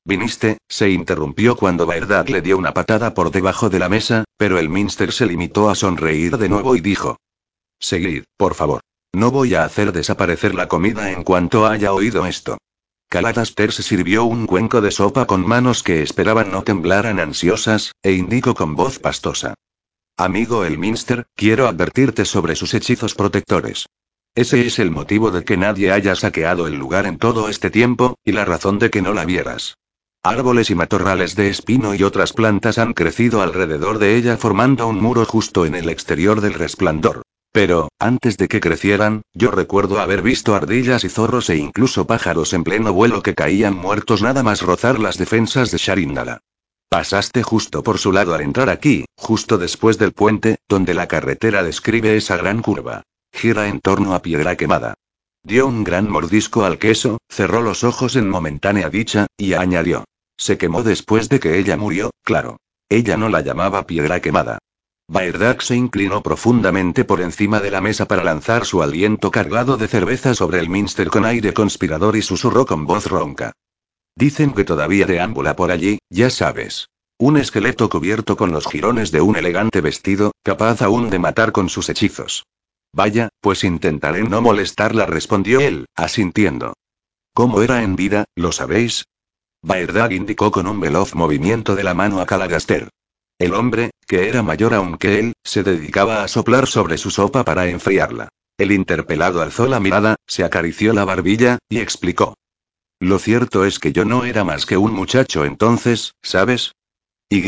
¿Viniste? se interrumpió cuando Baerdad le dio una patada por debajo de la mesa, pero el Minster se limitó a sonreír de nuevo y dijo: Seguid, por favor. No voy a hacer desaparecer la comida en cuanto haya oído esto. Caladaster se sirvió un cuenco de sopa con manos que esperaban no temblaran ansiosas, e indicó con voz pastosa. Amigo Elminster, quiero advertirte sobre sus hechizos protectores. Ese es el motivo de que nadie haya saqueado el lugar en todo este tiempo, y la razón de que no la vieras. Árboles y matorrales de espino y otras plantas han crecido alrededor de ella formando un muro justo en el exterior del resplandor. Pero, antes de que crecieran, yo recuerdo haber visto ardillas y zorros e incluso pájaros en pleno vuelo que caían muertos nada más rozar las defensas de Sharindala. Pasaste justo por su lado al entrar aquí, justo después del puente, donde la carretera describe esa gran curva. Gira en torno a piedra quemada. Dio un gran mordisco al queso, cerró los ojos en momentánea dicha, y añadió. Se quemó después de que ella murió, claro. Ella no la llamaba piedra quemada. Baerdak se inclinó profundamente por encima de la mesa para lanzar su aliento cargado de cerveza sobre el Minster con aire conspirador y susurró con voz ronca. Dicen que todavía deambula por allí, ya sabes. Un esqueleto cubierto con los jirones de un elegante vestido, capaz aún de matar con sus hechizos. Vaya, pues intentaré no molestarla, respondió él, asintiendo. ¿Cómo era en vida, lo sabéis? Baerdag indicó con un veloz movimiento de la mano a Calagaster. El hombre, que era mayor aún que él, se dedicaba a soplar sobre su sopa para enfriarla. El interpelado alzó la mirada, se acarició la barbilla, y explicó. Lo cierto es que yo no era más que un muchacho entonces, ¿sabes? Y.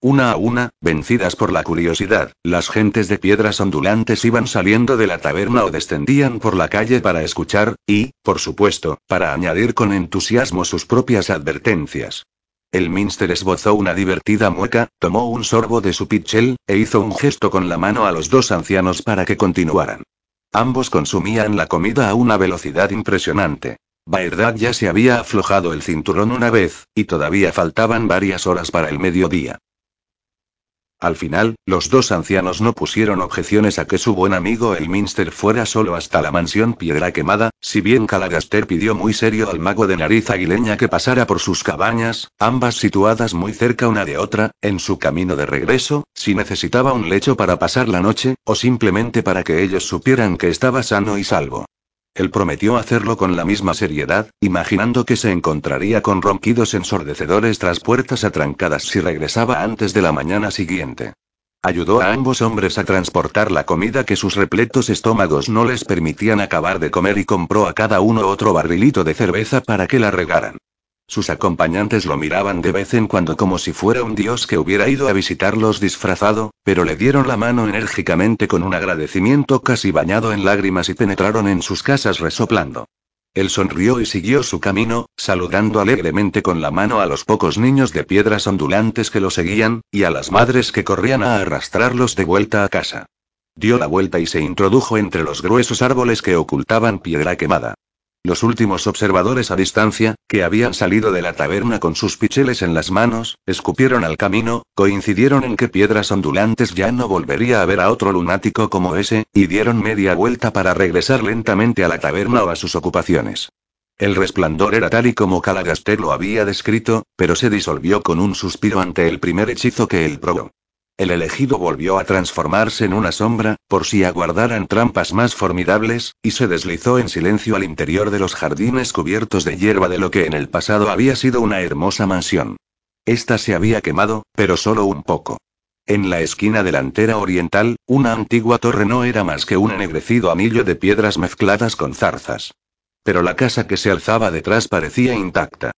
Una a una, vencidas por la curiosidad, las gentes de piedras ondulantes iban saliendo de la taberna o descendían por la calle para escuchar, y, por supuesto, para añadir con entusiasmo sus propias advertencias. El Minster esbozó una divertida mueca, tomó un sorbo de su pitchel, e hizo un gesto con la mano a los dos ancianos para que continuaran. Ambos consumían la comida a una velocidad impresionante. Baerdad ya se había aflojado el cinturón una vez, y todavía faltaban varias horas para el mediodía. Al final, los dos ancianos no pusieron objeciones a que su buen amigo el Minster fuera solo hasta la mansión Piedra Quemada, si bien Calagaster pidió muy serio al mago de nariz aguileña que pasara por sus cabañas, ambas situadas muy cerca una de otra, en su camino de regreso, si necesitaba un lecho para pasar la noche, o simplemente para que ellos supieran que estaba sano y salvo. Él prometió hacerlo con la misma seriedad, imaginando que se encontraría con ronquidos ensordecedores tras puertas atrancadas si regresaba antes de la mañana siguiente. Ayudó a ambos hombres a transportar la comida que sus repletos estómagos no les permitían acabar de comer y compró a cada uno otro barrilito de cerveza para que la regaran. Sus acompañantes lo miraban de vez en cuando como si fuera un dios que hubiera ido a visitarlos disfrazado, pero le dieron la mano enérgicamente con un agradecimiento casi bañado en lágrimas y penetraron en sus casas resoplando. Él sonrió y siguió su camino, saludando alegremente con la mano a los pocos niños de piedras ondulantes que lo seguían, y a las madres que corrían a arrastrarlos de vuelta a casa. Dio la vuelta y se introdujo entre los gruesos árboles que ocultaban piedra quemada. Los últimos observadores a distancia, que habían salido de la taberna con sus picheles en las manos, escupieron al camino, coincidieron en que piedras ondulantes ya no volvería a ver a otro lunático como ese, y dieron media vuelta para regresar lentamente a la taberna o a sus ocupaciones. El resplandor era tal y como Calagaster lo había descrito, pero se disolvió con un suspiro ante el primer hechizo que él probó. El elegido volvió a transformarse en una sombra, por si aguardaran trampas más formidables, y se deslizó en silencio al interior de los jardines cubiertos de hierba de lo que en el pasado había sido una hermosa mansión. Esta se había quemado, pero solo un poco. En la esquina delantera oriental, una antigua torre no era más que un ennegrecido anillo de piedras mezcladas con zarzas. Pero la casa que se alzaba detrás parecía intacta.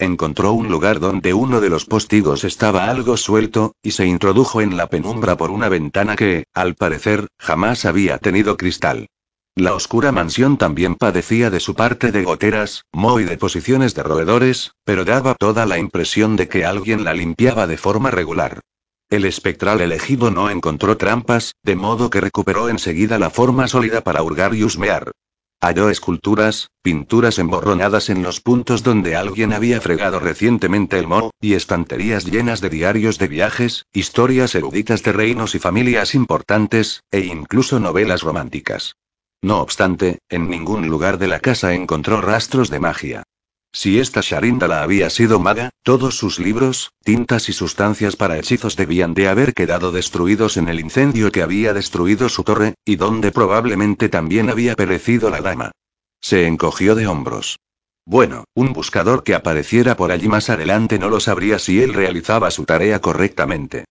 Encontró un lugar donde uno de los postigos estaba algo suelto, y se introdujo en la penumbra por una ventana que, al parecer, jamás había tenido cristal. La oscura mansión también padecía de su parte de goteras, moho y deposiciones de roedores, pero daba toda la impresión de que alguien la limpiaba de forma regular. El espectral elegido no encontró trampas, de modo que recuperó enseguida la forma sólida para hurgar y husmear. Halló esculturas, pinturas emborronadas en los puntos donde alguien había fregado recientemente el moho, y estanterías llenas de diarios de viajes, historias eruditas de reinos y familias importantes, e incluso novelas románticas. No obstante, en ningún lugar de la casa encontró rastros de magia. Si esta Sharindala había sido maga, todos sus libros, tintas y sustancias para hechizos debían de haber quedado destruidos en el incendio que había destruido su torre, y donde probablemente también había perecido la dama. Se encogió de hombros. Bueno, un buscador que apareciera por allí más adelante no lo sabría si él realizaba su tarea correctamente.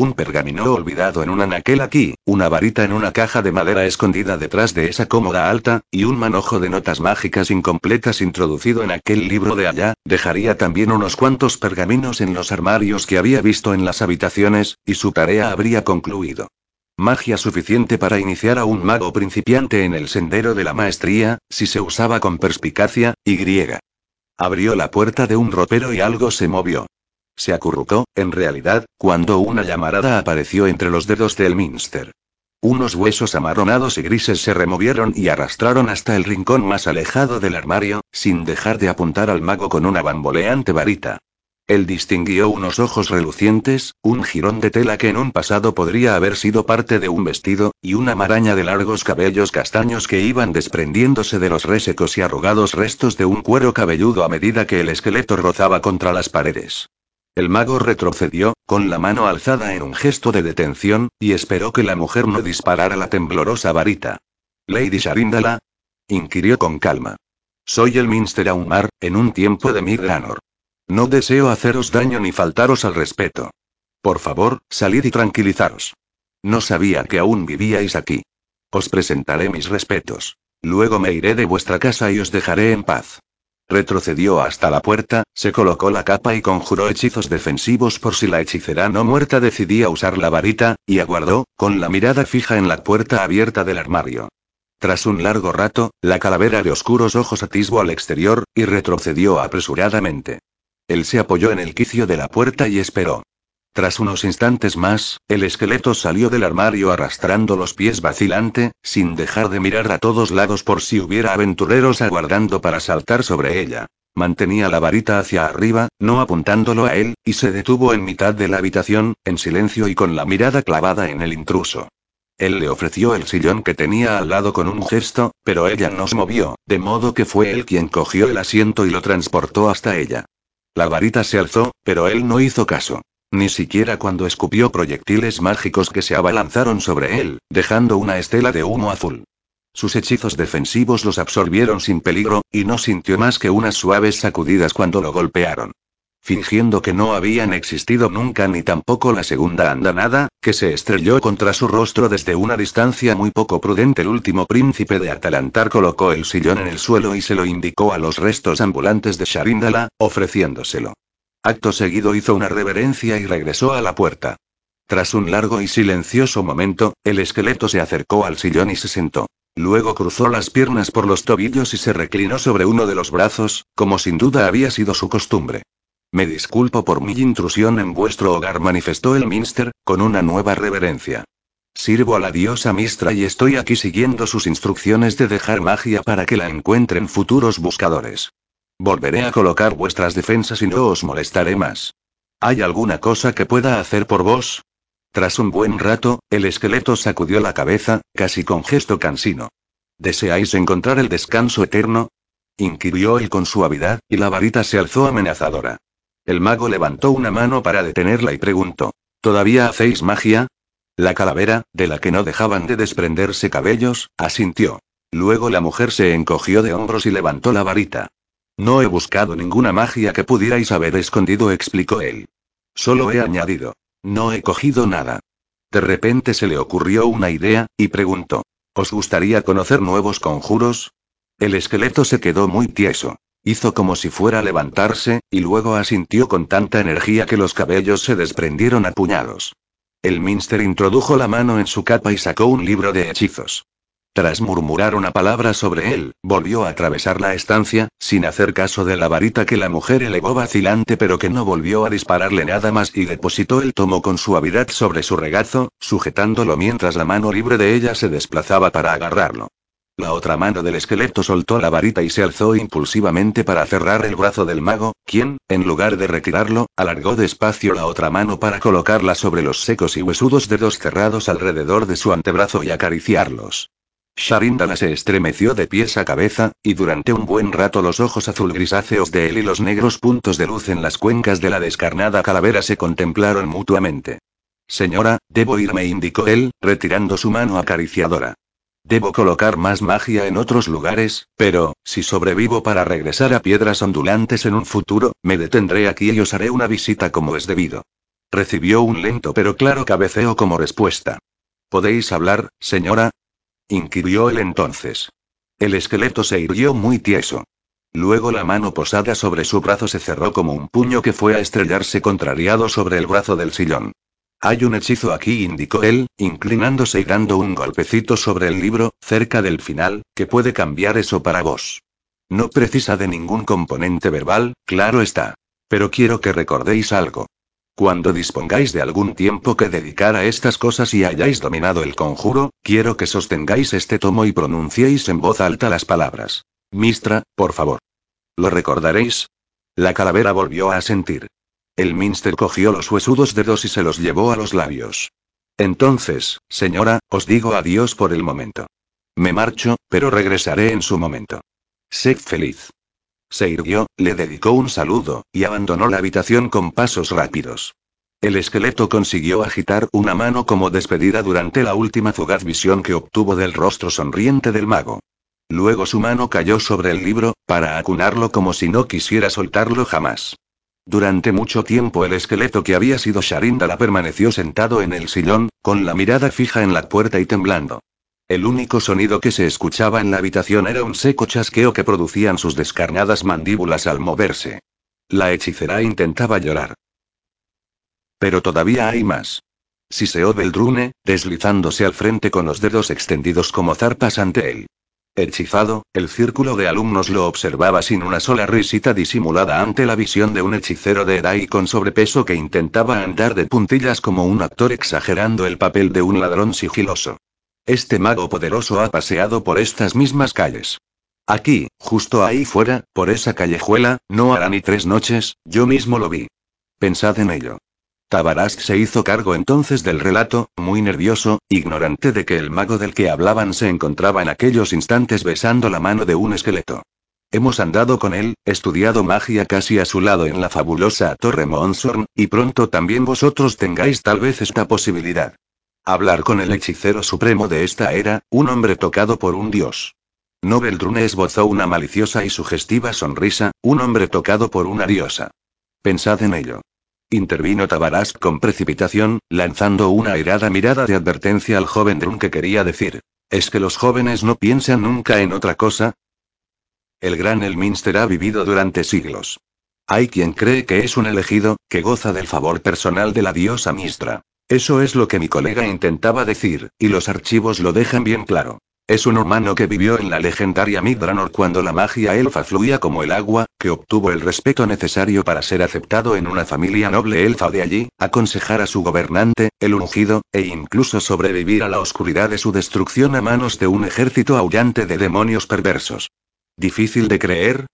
Un pergamino olvidado en un anaquel aquí, una varita en una caja de madera escondida detrás de esa cómoda alta, y un manojo de notas mágicas incompletas introducido en aquel libro de allá, dejaría también unos cuantos pergaminos en los armarios que había visto en las habitaciones, y su tarea habría concluido. Magia suficiente para iniciar a un mago principiante en el sendero de la maestría, si se usaba con perspicacia, y griega. Abrió la puerta de un ropero y algo se movió. Se acurrucó, en realidad, cuando una llamarada apareció entre los dedos del Minster. Unos huesos amarronados y grises se removieron y arrastraron hasta el rincón más alejado del armario, sin dejar de apuntar al mago con una bamboleante varita. Él distinguió unos ojos relucientes, un jirón de tela que en un pasado podría haber sido parte de un vestido, y una maraña de largos cabellos castaños que iban desprendiéndose de los resecos y arrugados restos de un cuero cabelludo a medida que el esqueleto rozaba contra las paredes. El mago retrocedió, con la mano alzada en un gesto de detención, y esperó que la mujer no disparara la temblorosa varita. Lady Sharindala? inquirió con calma. Soy el Minster Aumar, en un tiempo de Migranor. No deseo haceros daño ni faltaros al respeto. Por favor, salid y tranquilizaros. No sabía que aún vivíais aquí. Os presentaré mis respetos. Luego me iré de vuestra casa y os dejaré en paz. Retrocedió hasta la puerta, se colocó la capa y conjuró hechizos defensivos por si la hechicera no muerta decidía usar la varita, y aguardó, con la mirada fija en la puerta abierta del armario. Tras un largo rato, la calavera de oscuros ojos atisbo al exterior, y retrocedió apresuradamente. Él se apoyó en el quicio de la puerta y esperó. Tras unos instantes más, el esqueleto salió del armario arrastrando los pies vacilante, sin dejar de mirar a todos lados por si hubiera aventureros aguardando para saltar sobre ella. Mantenía la varita hacia arriba, no apuntándolo a él, y se detuvo en mitad de la habitación, en silencio y con la mirada clavada en el intruso. Él le ofreció el sillón que tenía al lado con un gesto, pero ella no se movió, de modo que fue él quien cogió el asiento y lo transportó hasta ella. La varita se alzó, pero él no hizo caso. Ni siquiera cuando escupió proyectiles mágicos que se abalanzaron sobre él, dejando una estela de humo azul. Sus hechizos defensivos los absorbieron sin peligro, y no sintió más que unas suaves sacudidas cuando lo golpearon fingiendo que no habían existido nunca ni tampoco la segunda andanada, que se estrelló contra su rostro desde una distancia muy poco prudente. El último príncipe de Atalantar colocó el sillón en el suelo y se lo indicó a los restos ambulantes de Sharindala, ofreciéndoselo. Acto seguido hizo una reverencia y regresó a la puerta. Tras un largo y silencioso momento, el esqueleto se acercó al sillón y se sentó. Luego cruzó las piernas por los tobillos y se reclinó sobre uno de los brazos, como sin duda había sido su costumbre. Me disculpo por mi intrusión en vuestro hogar, manifestó el Minster, con una nueva reverencia. Sirvo a la diosa Mistra y estoy aquí siguiendo sus instrucciones de dejar magia para que la encuentren futuros buscadores. Volveré a colocar vuestras defensas y no os molestaré más. ¿Hay alguna cosa que pueda hacer por vos? Tras un buen rato, el esqueleto sacudió la cabeza, casi con gesto cansino. ¿Deseáis encontrar el descanso eterno? inquirió él con suavidad, y la varita se alzó amenazadora. El mago levantó una mano para detenerla y preguntó. ¿Todavía hacéis magia? La calavera, de la que no dejaban de desprenderse cabellos, asintió. Luego la mujer se encogió de hombros y levantó la varita. No he buscado ninguna magia que pudierais haber escondido, explicó él. Solo he añadido. No he cogido nada. De repente se le ocurrió una idea, y preguntó. ¿Os gustaría conocer nuevos conjuros? El esqueleto se quedó muy tieso. Hizo como si fuera a levantarse, y luego asintió con tanta energía que los cabellos se desprendieron a puñados. El Minster introdujo la mano en su capa y sacó un libro de hechizos. Tras murmurar una palabra sobre él, volvió a atravesar la estancia, sin hacer caso de la varita que la mujer elevó vacilante pero que no volvió a dispararle nada más y depositó el tomo con suavidad sobre su regazo, sujetándolo mientras la mano libre de ella se desplazaba para agarrarlo. La otra mano del esqueleto soltó la varita y se alzó impulsivamente para cerrar el brazo del mago, quien, en lugar de retirarlo, alargó despacio la otra mano para colocarla sobre los secos y huesudos dedos cerrados alrededor de su antebrazo y acariciarlos. Sharindala se estremeció de pies a cabeza, y durante un buen rato los ojos azul grisáceos de él y los negros puntos de luz en las cuencas de la descarnada calavera se contemplaron mutuamente. Señora, debo irme, indicó él, retirando su mano acariciadora. Debo colocar más magia en otros lugares, pero, si sobrevivo para regresar a piedras ondulantes en un futuro, me detendré aquí y os haré una visita como es debido. Recibió un lento pero claro cabeceo como respuesta. ¿Podéis hablar, señora? Inquirió él entonces. El esqueleto se irguió muy tieso. Luego la mano posada sobre su brazo se cerró como un puño que fue a estrellarse contrariado sobre el brazo del sillón. Hay un hechizo aquí, indicó él, inclinándose y dando un golpecito sobre el libro, cerca del final, que puede cambiar eso para vos. No precisa de ningún componente verbal, claro está. Pero quiero que recordéis algo. Cuando dispongáis de algún tiempo que dedicar a estas cosas y hayáis dominado el conjuro, quiero que sostengáis este tomo y pronunciéis en voz alta las palabras. Mistra, por favor. ¿Lo recordaréis? La calavera volvió a asentir. El Minster cogió los huesudos dedos y se los llevó a los labios. Entonces, señora, os digo adiós por el momento. Me marcho, pero regresaré en su momento. Sed feliz. Se irguió, le dedicó un saludo, y abandonó la habitación con pasos rápidos. El esqueleto consiguió agitar una mano como despedida durante la última fugaz visión que obtuvo del rostro sonriente del mago. Luego su mano cayó sobre el libro, para acunarlo como si no quisiera soltarlo jamás. Durante mucho tiempo el esqueleto que había sido Sharindala permaneció sentado en el sillón, con la mirada fija en la puerta y temblando. El único sonido que se escuchaba en la habitación era un seco chasqueo que producían sus descarnadas mandíbulas al moverse. La hechicera intentaba llorar. Pero todavía hay más. Siseó Beldrune, deslizándose al frente con los dedos extendidos como zarpas ante él. Hechizado, el círculo de alumnos lo observaba sin una sola risita disimulada ante la visión de un hechicero de edad y con sobrepeso que intentaba andar de puntillas como un actor exagerando el papel de un ladrón sigiloso. Este mago poderoso ha paseado por estas mismas calles. Aquí, justo ahí fuera, por esa callejuela, no hará ni tres noches, yo mismo lo vi. Pensad en ello. Tabarask se hizo cargo entonces del relato, muy nervioso, ignorante de que el mago del que hablaban se encontraba en aquellos instantes besando la mano de un esqueleto. Hemos andado con él, estudiado magia casi a su lado en la fabulosa Torre Monsorn, y pronto también vosotros tengáis tal vez esta posibilidad. Hablar con el hechicero supremo de esta era, un hombre tocado por un dios. Nobel Drune esbozó una maliciosa y sugestiva sonrisa, un hombre tocado por una diosa. Pensad en ello. Intervino Tabaras con precipitación, lanzando una airada mirada de advertencia al joven Drun que quería decir. ¿Es que los jóvenes no piensan nunca en otra cosa? El gran Elminster ha vivido durante siglos. Hay quien cree que es un elegido, que goza del favor personal de la diosa Mistra. Eso es lo que mi colega intentaba decir, y los archivos lo dejan bien claro. Es un humano que vivió en la legendaria Midranor cuando la magia elfa fluía como el agua, que obtuvo el respeto necesario para ser aceptado en una familia noble elfa de allí, aconsejar a su gobernante, el ungido, e incluso sobrevivir a la oscuridad de su destrucción a manos de un ejército aullante de demonios perversos. ¿Difícil de creer?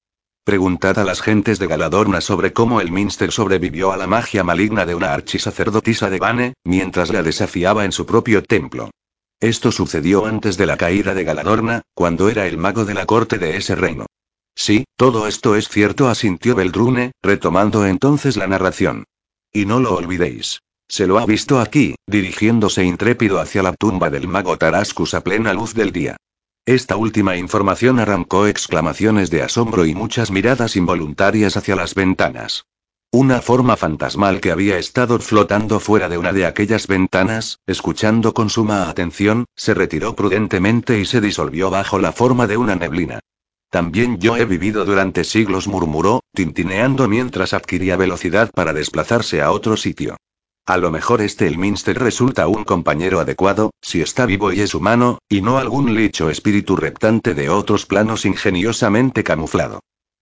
Preguntad a las gentes de Galadorna sobre cómo el Minster sobrevivió a la magia maligna de una archisacerdotisa de Bane, mientras la desafiaba en su propio templo. Esto sucedió antes de la caída de Galadorna, cuando era el mago de la corte de ese reino. Sí, todo esto es cierto, asintió Beldrune, retomando entonces la narración. Y no lo olvidéis. Se lo ha visto aquí, dirigiéndose intrépido hacia la tumba del mago Tarascus a plena luz del día. Esta última información arrancó exclamaciones de asombro y muchas miradas involuntarias hacia las ventanas. Una forma fantasmal que había estado flotando fuera de una de aquellas ventanas, escuchando con suma atención, se retiró prudentemente y se disolvió bajo la forma de una neblina. También yo he vivido durante siglos, murmuró, tintineando mientras adquiría velocidad para desplazarse a otro sitio. A lo mejor este Elminster resulta un compañero adecuado, si está vivo y es humano, y no algún licho espíritu reptante de otros planos ingeniosamente camuflado.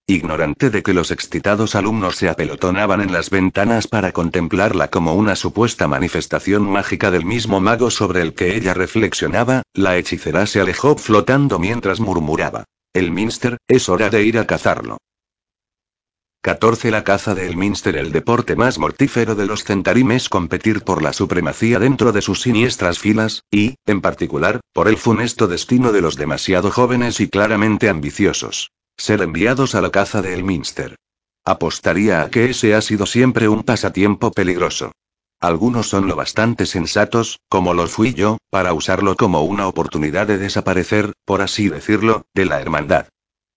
ignorante de que los excitados alumnos se apelotonaban en las ventanas para contemplarla como una supuesta manifestación mágica del mismo mago sobre el que ella reflexionaba, la hechicera se alejó flotando mientras murmuraba. El Minster, es hora de ir a cazarlo. 14. La caza del Minster El deporte más mortífero de los Centarim es competir por la supremacía dentro de sus siniestras filas, y, en particular, por el funesto destino de los demasiado jóvenes y claramente ambiciosos. Ser enviados a la caza de Elminster. Apostaría a que ese ha sido siempre un pasatiempo peligroso. Algunos son lo bastante sensatos, como lo fui yo, para usarlo como una oportunidad de desaparecer, por así decirlo, de la hermandad.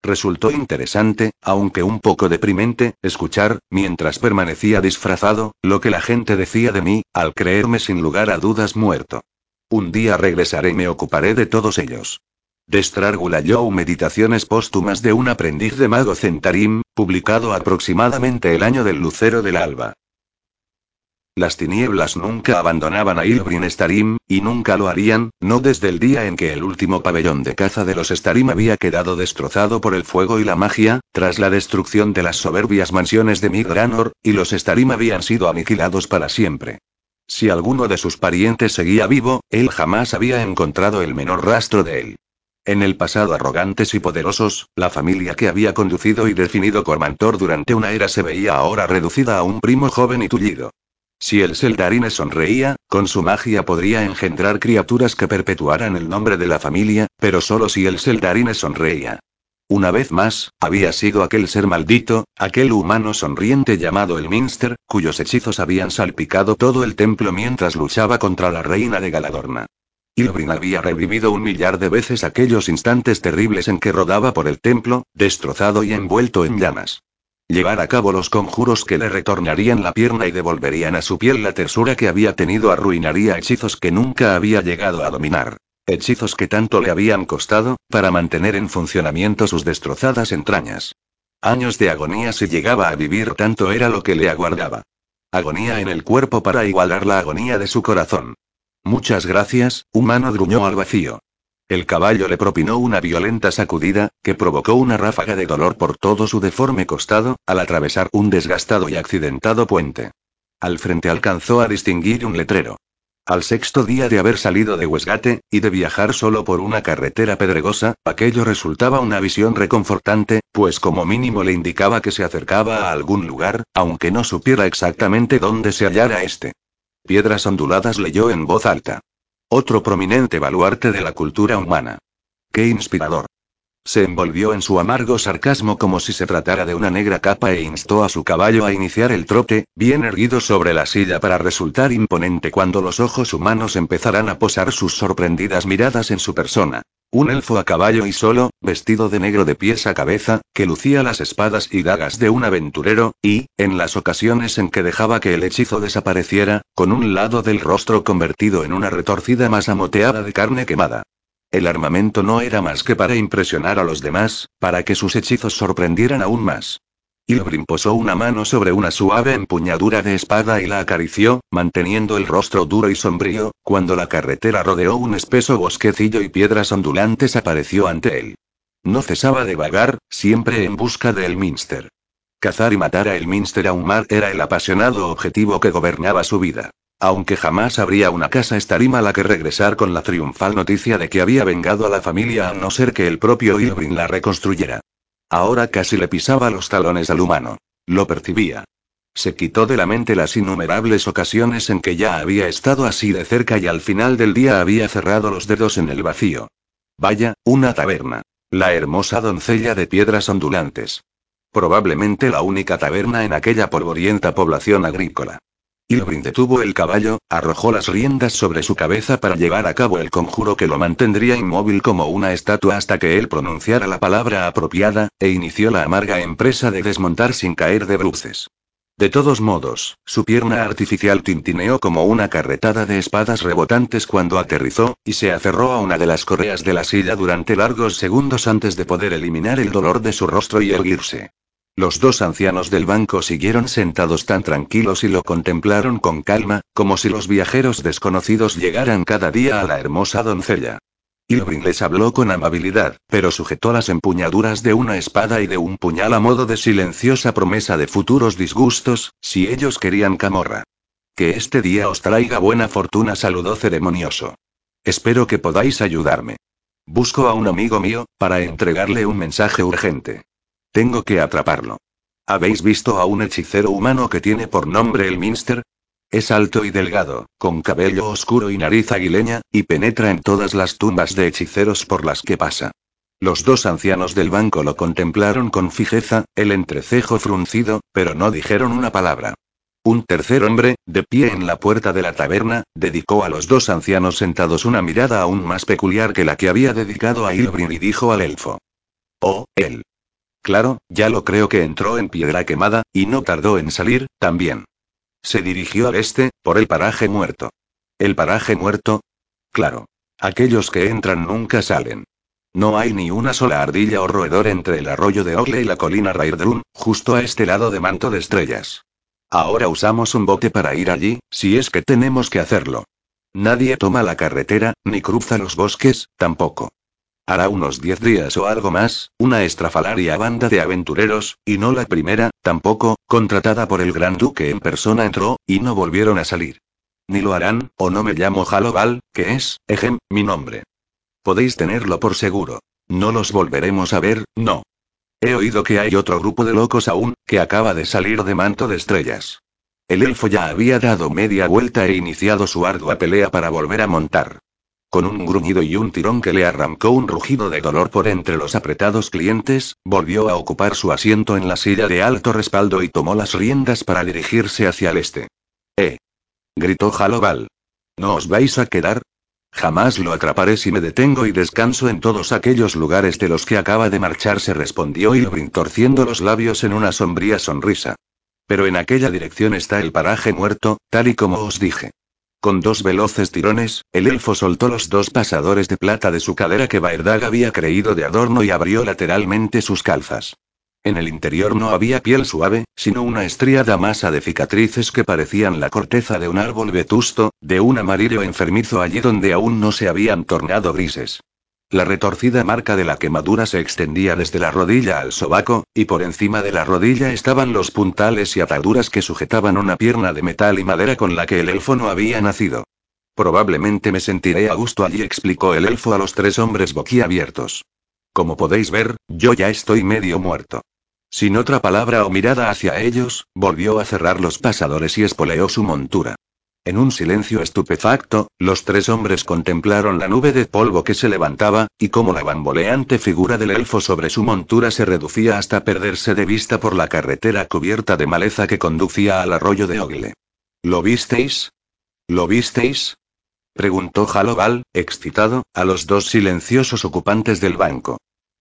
Resultó interesante, aunque un poco deprimente, escuchar, mientras permanecía disfrazado, lo que la gente decía de mí, al creerme sin lugar a dudas muerto. Un día regresaré y me ocuparé de todos ellos. Destrárgula Joe Meditaciones póstumas de un aprendiz de mago Centarim, publicado aproximadamente el año del lucero del alba. Las tinieblas nunca abandonaban a Ilbrin Starim, y nunca lo harían, no desde el día en que el último pabellón de caza de los Starim había quedado destrozado por el fuego y la magia, tras la destrucción de las soberbias mansiones de Migranor, y los Starim habían sido aniquilados para siempre. Si alguno de sus parientes seguía vivo, él jamás había encontrado el menor rastro de él. En el pasado arrogantes y poderosos, la familia que había conducido y definido Cormantor durante una era se veía ahora reducida a un primo joven y tullido. Si el Seldarine sonreía, con su magia podría engendrar criaturas que perpetuaran el nombre de la familia, pero solo si el Seldarine sonreía. Una vez más, había sido aquel ser maldito, aquel humano sonriente llamado el Minster, cuyos hechizos habían salpicado todo el templo mientras luchaba contra la reina de Galadorna. Ilbrin había revivido un millar de veces aquellos instantes terribles en que rodaba por el templo, destrozado y envuelto en llamas. Llevar a cabo los conjuros que le retornarían la pierna y devolverían a su piel la tersura que había tenido arruinaría hechizos que nunca había llegado a dominar. Hechizos que tanto le habían costado, para mantener en funcionamiento sus destrozadas entrañas. Años de agonía si llegaba a vivir tanto era lo que le aguardaba. Agonía en el cuerpo para igualar la agonía de su corazón. Muchas gracias, humano gruñó al vacío. El caballo le propinó una violenta sacudida, que provocó una ráfaga de dolor por todo su deforme costado, al atravesar un desgastado y accidentado puente. Al frente alcanzó a distinguir un letrero. Al sexto día de haber salido de Westgate, y de viajar solo por una carretera pedregosa, aquello resultaba una visión reconfortante, pues como mínimo le indicaba que se acercaba a algún lugar, aunque no supiera exactamente dónde se hallara este. Piedras onduladas leyó en voz alta. Otro prominente baluarte de la cultura humana. ¡Qué inspirador! Se envolvió en su amargo sarcasmo como si se tratara de una negra capa e instó a su caballo a iniciar el trote, bien erguido sobre la silla para resultar imponente cuando los ojos humanos empezarán a posar sus sorprendidas miradas en su persona. Un elfo a caballo y solo, vestido de negro de pies a cabeza, que lucía las espadas y dagas de un aventurero, y, en las ocasiones en que dejaba que el hechizo desapareciera, con un lado del rostro convertido en una retorcida masa moteada de carne quemada. El armamento no era más que para impresionar a los demás, para que sus hechizos sorprendieran aún más. Ilbrin posó una mano sobre una suave empuñadura de espada y la acarició, manteniendo el rostro duro y sombrío, cuando la carretera rodeó un espeso bosquecillo y piedras ondulantes apareció ante él. No cesaba de vagar, siempre en busca de Elminster. Cazar y matar a Elminster mar era el apasionado objetivo que gobernaba su vida. Aunque jamás habría una casa estarima a la que regresar con la triunfal noticia de que había vengado a la familia a no ser que el propio Ilbrin la reconstruyera. Ahora casi le pisaba los talones al humano. Lo percibía. Se quitó de la mente las innumerables ocasiones en que ya había estado así de cerca y al final del día había cerrado los dedos en el vacío. Vaya, una taberna. La hermosa doncella de piedras ondulantes. Probablemente la única taberna en aquella polvorienta población agrícola. Ilbrin detuvo el caballo, arrojó las riendas sobre su cabeza para llevar a cabo el conjuro que lo mantendría inmóvil como una estatua hasta que él pronunciara la palabra apropiada, e inició la amarga empresa de desmontar sin caer de bruces. De todos modos, su pierna artificial tintineó como una carretada de espadas rebotantes cuando aterrizó, y se aferró a una de las correas de la silla durante largos segundos antes de poder eliminar el dolor de su rostro y erguirse. Los dos ancianos del banco siguieron sentados tan tranquilos y lo contemplaron con calma, como si los viajeros desconocidos llegaran cada día a la hermosa doncella. Ilbrin les habló con amabilidad, pero sujetó las empuñaduras de una espada y de un puñal a modo de silenciosa promesa de futuros disgustos, si ellos querían camorra. Que este día os traiga buena fortuna, saludó ceremonioso. Espero que podáis ayudarme. Busco a un amigo mío, para entregarle un mensaje urgente. Tengo que atraparlo. ¿Habéis visto a un hechicero humano que tiene por nombre el Minster? Es alto y delgado, con cabello oscuro y nariz aguileña, y penetra en todas las tumbas de hechiceros por las que pasa. Los dos ancianos del banco lo contemplaron con fijeza, el entrecejo fruncido, pero no dijeron una palabra. Un tercer hombre, de pie en la puerta de la taberna, dedicó a los dos ancianos sentados una mirada aún más peculiar que la que había dedicado a Ilbrin y dijo al elfo. Oh, él. Claro, ya lo creo que entró en piedra quemada, y no tardó en salir, también. Se dirigió al este, por el paraje muerto. ¿El paraje muerto? Claro. Aquellos que entran nunca salen. No hay ni una sola ardilla o roedor entre el arroyo de Ogle y la colina Rairdrun, justo a este lado de Manto de Estrellas. Ahora usamos un bote para ir allí, si es que tenemos que hacerlo. Nadie toma la carretera, ni cruza los bosques, tampoco. Hará unos diez días o algo más, una estrafalaria banda de aventureros, y no la primera, tampoco, contratada por el gran duque en persona entró, y no volvieron a salir. Ni lo harán, o no me llamo Haloval, que es, ejem, mi nombre. Podéis tenerlo por seguro. No los volveremos a ver, no. He oído que hay otro grupo de locos aún, que acaba de salir de manto de estrellas. El elfo ya había dado media vuelta e iniciado su ardua pelea para volver a montar. Con un gruñido y un tirón que le arrancó un rugido de dolor por entre los apretados clientes, volvió a ocupar su asiento en la silla de alto respaldo y tomó las riendas para dirigirse hacia el este. ¡Eh! gritó Haloval. ¿No os vais a quedar? Jamás lo atraparé si me detengo y descanso en todos aquellos lugares de los que acaba de marcharse, respondió Ilbrin torciendo los labios en una sombría sonrisa. Pero en aquella dirección está el paraje muerto, tal y como os dije. Con dos veloces tirones, el elfo soltó los dos pasadores de plata de su cadera que Baerdag había creído de adorno y abrió lateralmente sus calzas. En el interior no había piel suave, sino una estriada masa de cicatrices que parecían la corteza de un árbol vetusto, de un amarillo enfermizo allí donde aún no se habían tornado grises. La retorcida marca de la quemadura se extendía desde la rodilla al sobaco, y por encima de la rodilla estaban los puntales y ataduras que sujetaban una pierna de metal y madera con la que el elfo no había nacido. Probablemente me sentiré a gusto allí, explicó el elfo a los tres hombres boquiabiertos. Como podéis ver, yo ya estoy medio muerto. Sin otra palabra o mirada hacia ellos, volvió a cerrar los pasadores y espoleó su montura. En un silencio estupefacto, los tres hombres contemplaron la nube de polvo que se levantaba, y cómo la bamboleante figura del elfo sobre su montura se reducía hasta perderse de vista por la carretera cubierta de maleza que conducía al arroyo de Ogle. ¿Lo visteis? ¿Lo visteis? preguntó Haloval, excitado, a los dos silenciosos ocupantes del banco.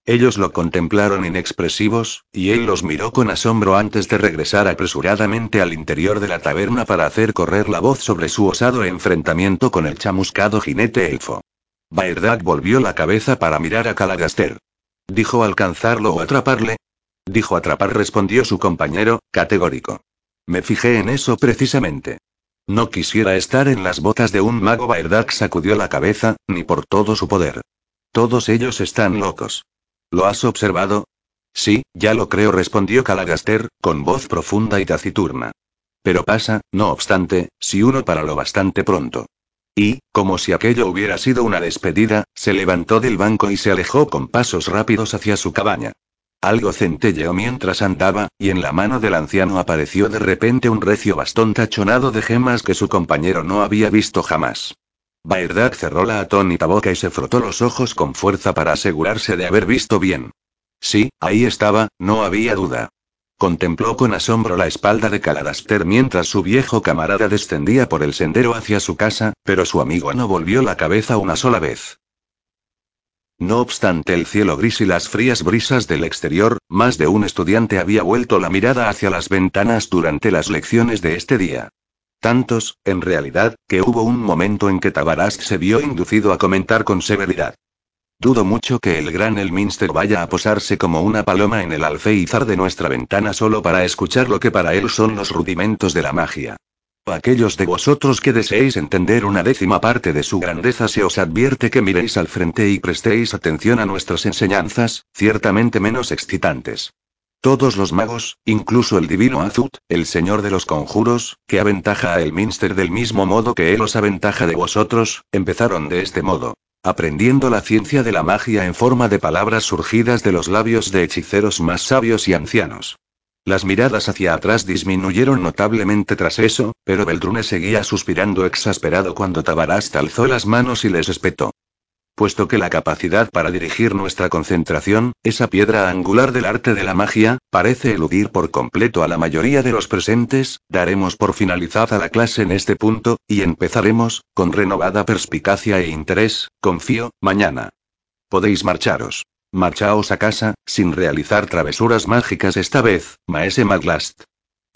Ellos lo contemplaron inexpresivos, y él los miró con asombro antes de regresar apresuradamente al interior de la taberna para hacer correr la voz sobre su osado enfrentamiento con el chamuscado jinete elfo. Baerdag volvió la cabeza para mirar a Calagaster. ¿Dijo alcanzarlo o atraparle? Dijo atrapar, respondió su compañero, categórico. Me fijé en eso precisamente. No quisiera estar en las botas de un mago. Baerdag sacudió la cabeza, ni por todo su poder. Todos ellos están locos. ¿Lo has observado? Sí, ya lo creo, respondió Calagaster, con voz profunda y taciturna. Pero pasa, no obstante, si uno para lo bastante pronto. Y, como si aquello hubiera sido una despedida, se levantó del banco y se alejó con pasos rápidos hacia su cabaña. Algo centelleó mientras andaba, y en la mano del anciano apareció de repente un recio bastón tachonado de gemas que su compañero no había visto jamás. Baerdag cerró la atónita boca y se frotó los ojos con fuerza para asegurarse de haber visto bien. Sí, ahí estaba, no había duda. Contempló con asombro la espalda de Caladaster mientras su viejo camarada descendía por el sendero hacia su casa, pero su amigo no volvió la cabeza una sola vez. No obstante el cielo gris y las frías brisas del exterior, más de un estudiante había vuelto la mirada hacia las ventanas durante las lecciones de este día. Tantos, en realidad, que hubo un momento en que Tabarast se vio inducido a comentar con severidad. Dudo mucho que el gran Elminster vaya a posarse como una paloma en el alféizar de nuestra ventana solo para escuchar lo que para él son los rudimentos de la magia. aquellos de vosotros que deseéis entender una décima parte de su grandeza se os advierte que miréis al frente y prestéis atención a nuestras enseñanzas, ciertamente menos excitantes. Todos los magos, incluso el divino Azut, el señor de los conjuros, que aventaja a Elminster del mismo modo que él os aventaja de vosotros, empezaron de este modo. Aprendiendo la ciencia de la magia en forma de palabras surgidas de los labios de hechiceros más sabios y ancianos. Las miradas hacia atrás disminuyeron notablemente tras eso, pero Beldrune seguía suspirando exasperado cuando Tabarast alzó las manos y les espetó. Puesto que la capacidad para dirigir nuestra concentración, esa piedra angular del arte de la magia, parece eludir por completo a la mayoría de los presentes, daremos por finalizada la clase en este punto, y empezaremos, con renovada perspicacia e interés, confío, mañana. Podéis marcharos. Marchaos a casa, sin realizar travesuras mágicas esta vez, maese Maglast.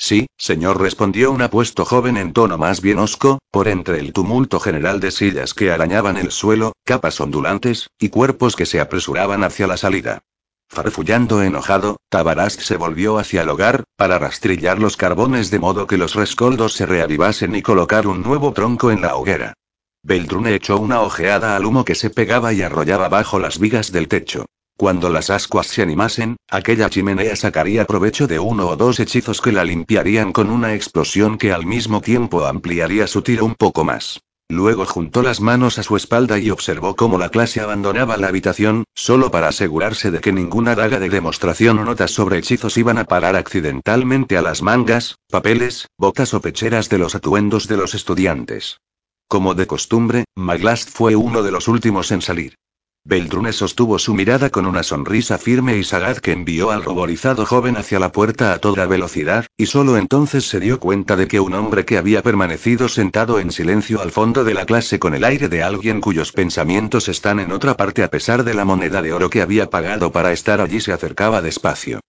Sí, señor, respondió un apuesto joven en tono más bien hosco, por entre el tumulto general de sillas que arañaban el suelo, capas ondulantes, y cuerpos que se apresuraban hacia la salida. Farfullando enojado, Tabarast se volvió hacia el hogar, para rastrillar los carbones de modo que los rescoldos se reavivasen y colocar un nuevo tronco en la hoguera. Beldrune echó una ojeada al humo que se pegaba y arrollaba bajo las vigas del techo. Cuando las ascuas se animasen, aquella chimenea sacaría provecho de uno o dos hechizos que la limpiarían con una explosión que al mismo tiempo ampliaría su tiro un poco más. Luego juntó las manos a su espalda y observó cómo la clase abandonaba la habitación, solo para asegurarse de que ninguna daga de demostración o notas sobre hechizos iban a parar accidentalmente a las mangas, papeles, botas o pecheras de los atuendos de los estudiantes. Como de costumbre, Maglast fue uno de los últimos en salir. Beldrune sostuvo su mirada con una sonrisa firme y sagaz que envió al ruborizado joven hacia la puerta a toda velocidad, y solo entonces se dio cuenta de que un hombre que había permanecido sentado en silencio al fondo de la clase con el aire de alguien cuyos pensamientos están en otra parte a pesar de la moneda de oro que había pagado para estar allí se acercaba despacio.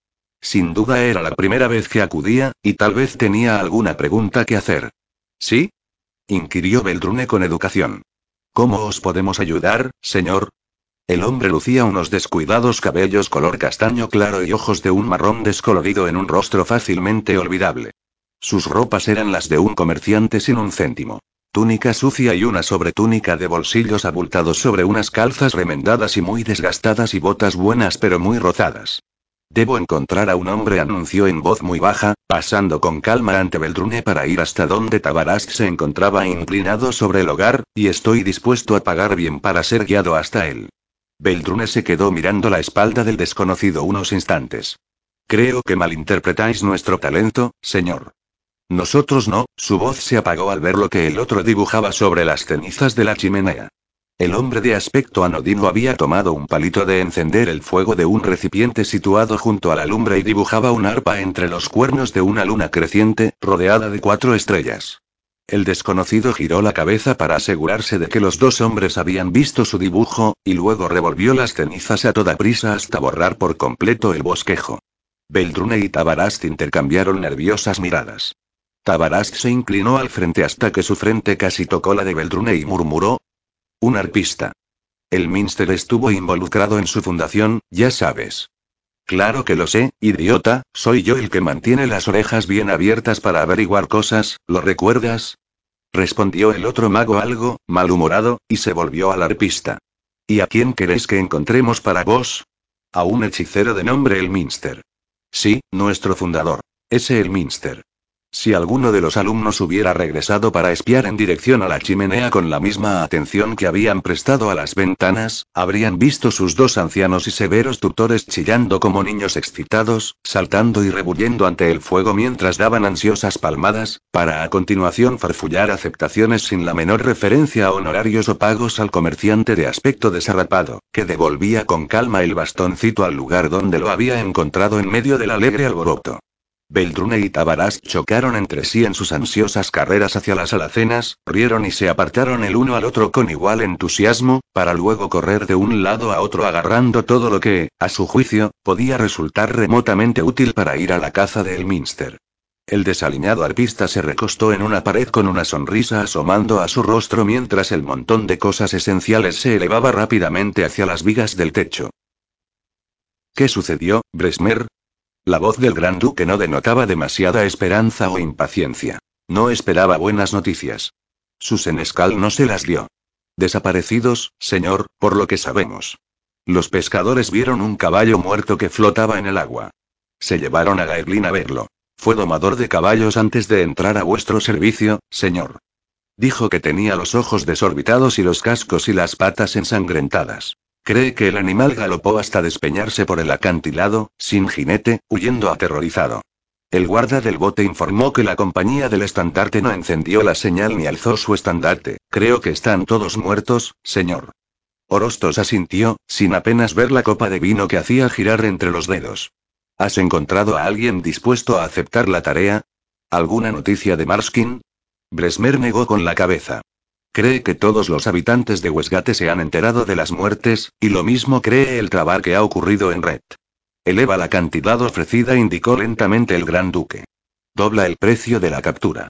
Sin duda era la primera vez que acudía, y tal vez tenía alguna pregunta que hacer. ¿Sí? inquirió Beldrune con educación. ¿Cómo os podemos ayudar, señor? El hombre lucía unos descuidados cabellos color castaño claro y ojos de un marrón descolorido en un rostro fácilmente olvidable. Sus ropas eran las de un comerciante sin un céntimo. Túnica sucia y una sobretúnica de bolsillos abultados sobre unas calzas remendadas y muy desgastadas y botas buenas pero muy rozadas. Debo encontrar a un hombre, anunció en voz muy baja, pasando con calma ante Beldrune para ir hasta donde Tabarast se encontraba inclinado sobre el hogar, y estoy dispuesto a pagar bien para ser guiado hasta él. Beldrune se quedó mirando la espalda del desconocido unos instantes. Creo que malinterpretáis nuestro talento, señor. Nosotros no, su voz se apagó al ver lo que el otro dibujaba sobre las cenizas de la chimenea. El hombre de aspecto anodino había tomado un palito de encender el fuego de un recipiente situado junto a la lumbre y dibujaba un arpa entre los cuernos de una luna creciente, rodeada de cuatro estrellas. El desconocido giró la cabeza para asegurarse de que los dos hombres habían visto su dibujo, y luego revolvió las cenizas a toda prisa hasta borrar por completo el bosquejo. Beldrune y Tabarast intercambiaron nerviosas miradas. Tabarast se inclinó al frente hasta que su frente casi tocó la de Beldrune y murmuró. Un arpista. El Minster estuvo involucrado en su fundación, ya sabes. Claro que lo sé, idiota, soy yo el que mantiene las orejas bien abiertas para averiguar cosas, ¿lo recuerdas? Respondió el otro mago algo, malhumorado, y se volvió al arpista. ¿Y a quién queréis que encontremos para vos? A un hechicero de nombre Elminster. Sí, nuestro fundador. Ese Elminster. Si alguno de los alumnos hubiera regresado para espiar en dirección a la chimenea con la misma atención que habían prestado a las ventanas, habrían visto sus dos ancianos y severos tutores chillando como niños excitados, saltando y rebullendo ante el fuego mientras daban ansiosas palmadas, para a continuación farfullar aceptaciones sin la menor referencia a honorarios o pagos al comerciante de aspecto desarrapado, que devolvía con calma el bastoncito al lugar donde lo había encontrado en medio del alegre alboroto. Beldrune y Tabaras chocaron entre sí en sus ansiosas carreras hacia las alacenas, rieron y se apartaron el uno al otro con igual entusiasmo, para luego correr de un lado a otro agarrando todo lo que, a su juicio, podía resultar remotamente útil para ir a la caza de Elminster. El desaliñado arpista se recostó en una pared con una sonrisa asomando a su rostro mientras el montón de cosas esenciales se elevaba rápidamente hacia las vigas del techo. ¿Qué sucedió, Bresmer? La voz del gran duque no denotaba demasiada esperanza o impaciencia. No esperaba buenas noticias. Su senescal no se las dio. Desaparecidos, señor, por lo que sabemos. Los pescadores vieron un caballo muerto que flotaba en el agua. Se llevaron a Gaeglin a verlo. Fue domador de caballos antes de entrar a vuestro servicio, señor. Dijo que tenía los ojos desorbitados y los cascos y las patas ensangrentadas. Cree que el animal galopó hasta despeñarse por el acantilado, sin jinete, huyendo aterrorizado. El guarda del bote informó que la compañía del estandarte no encendió la señal ni alzó su estandarte. Creo que están todos muertos, señor. Orostos asintió, sin apenas ver la copa de vino que hacía girar entre los dedos. ¿Has encontrado a alguien dispuesto a aceptar la tarea? ¿Alguna noticia de Marskin? Bresmer negó con la cabeza. Cree que todos los habitantes de Westgate se han enterado de las muertes, y lo mismo cree el trabar que ha ocurrido en Red. Eleva la cantidad ofrecida, indicó lentamente el gran duque. Dobla el precio de la captura.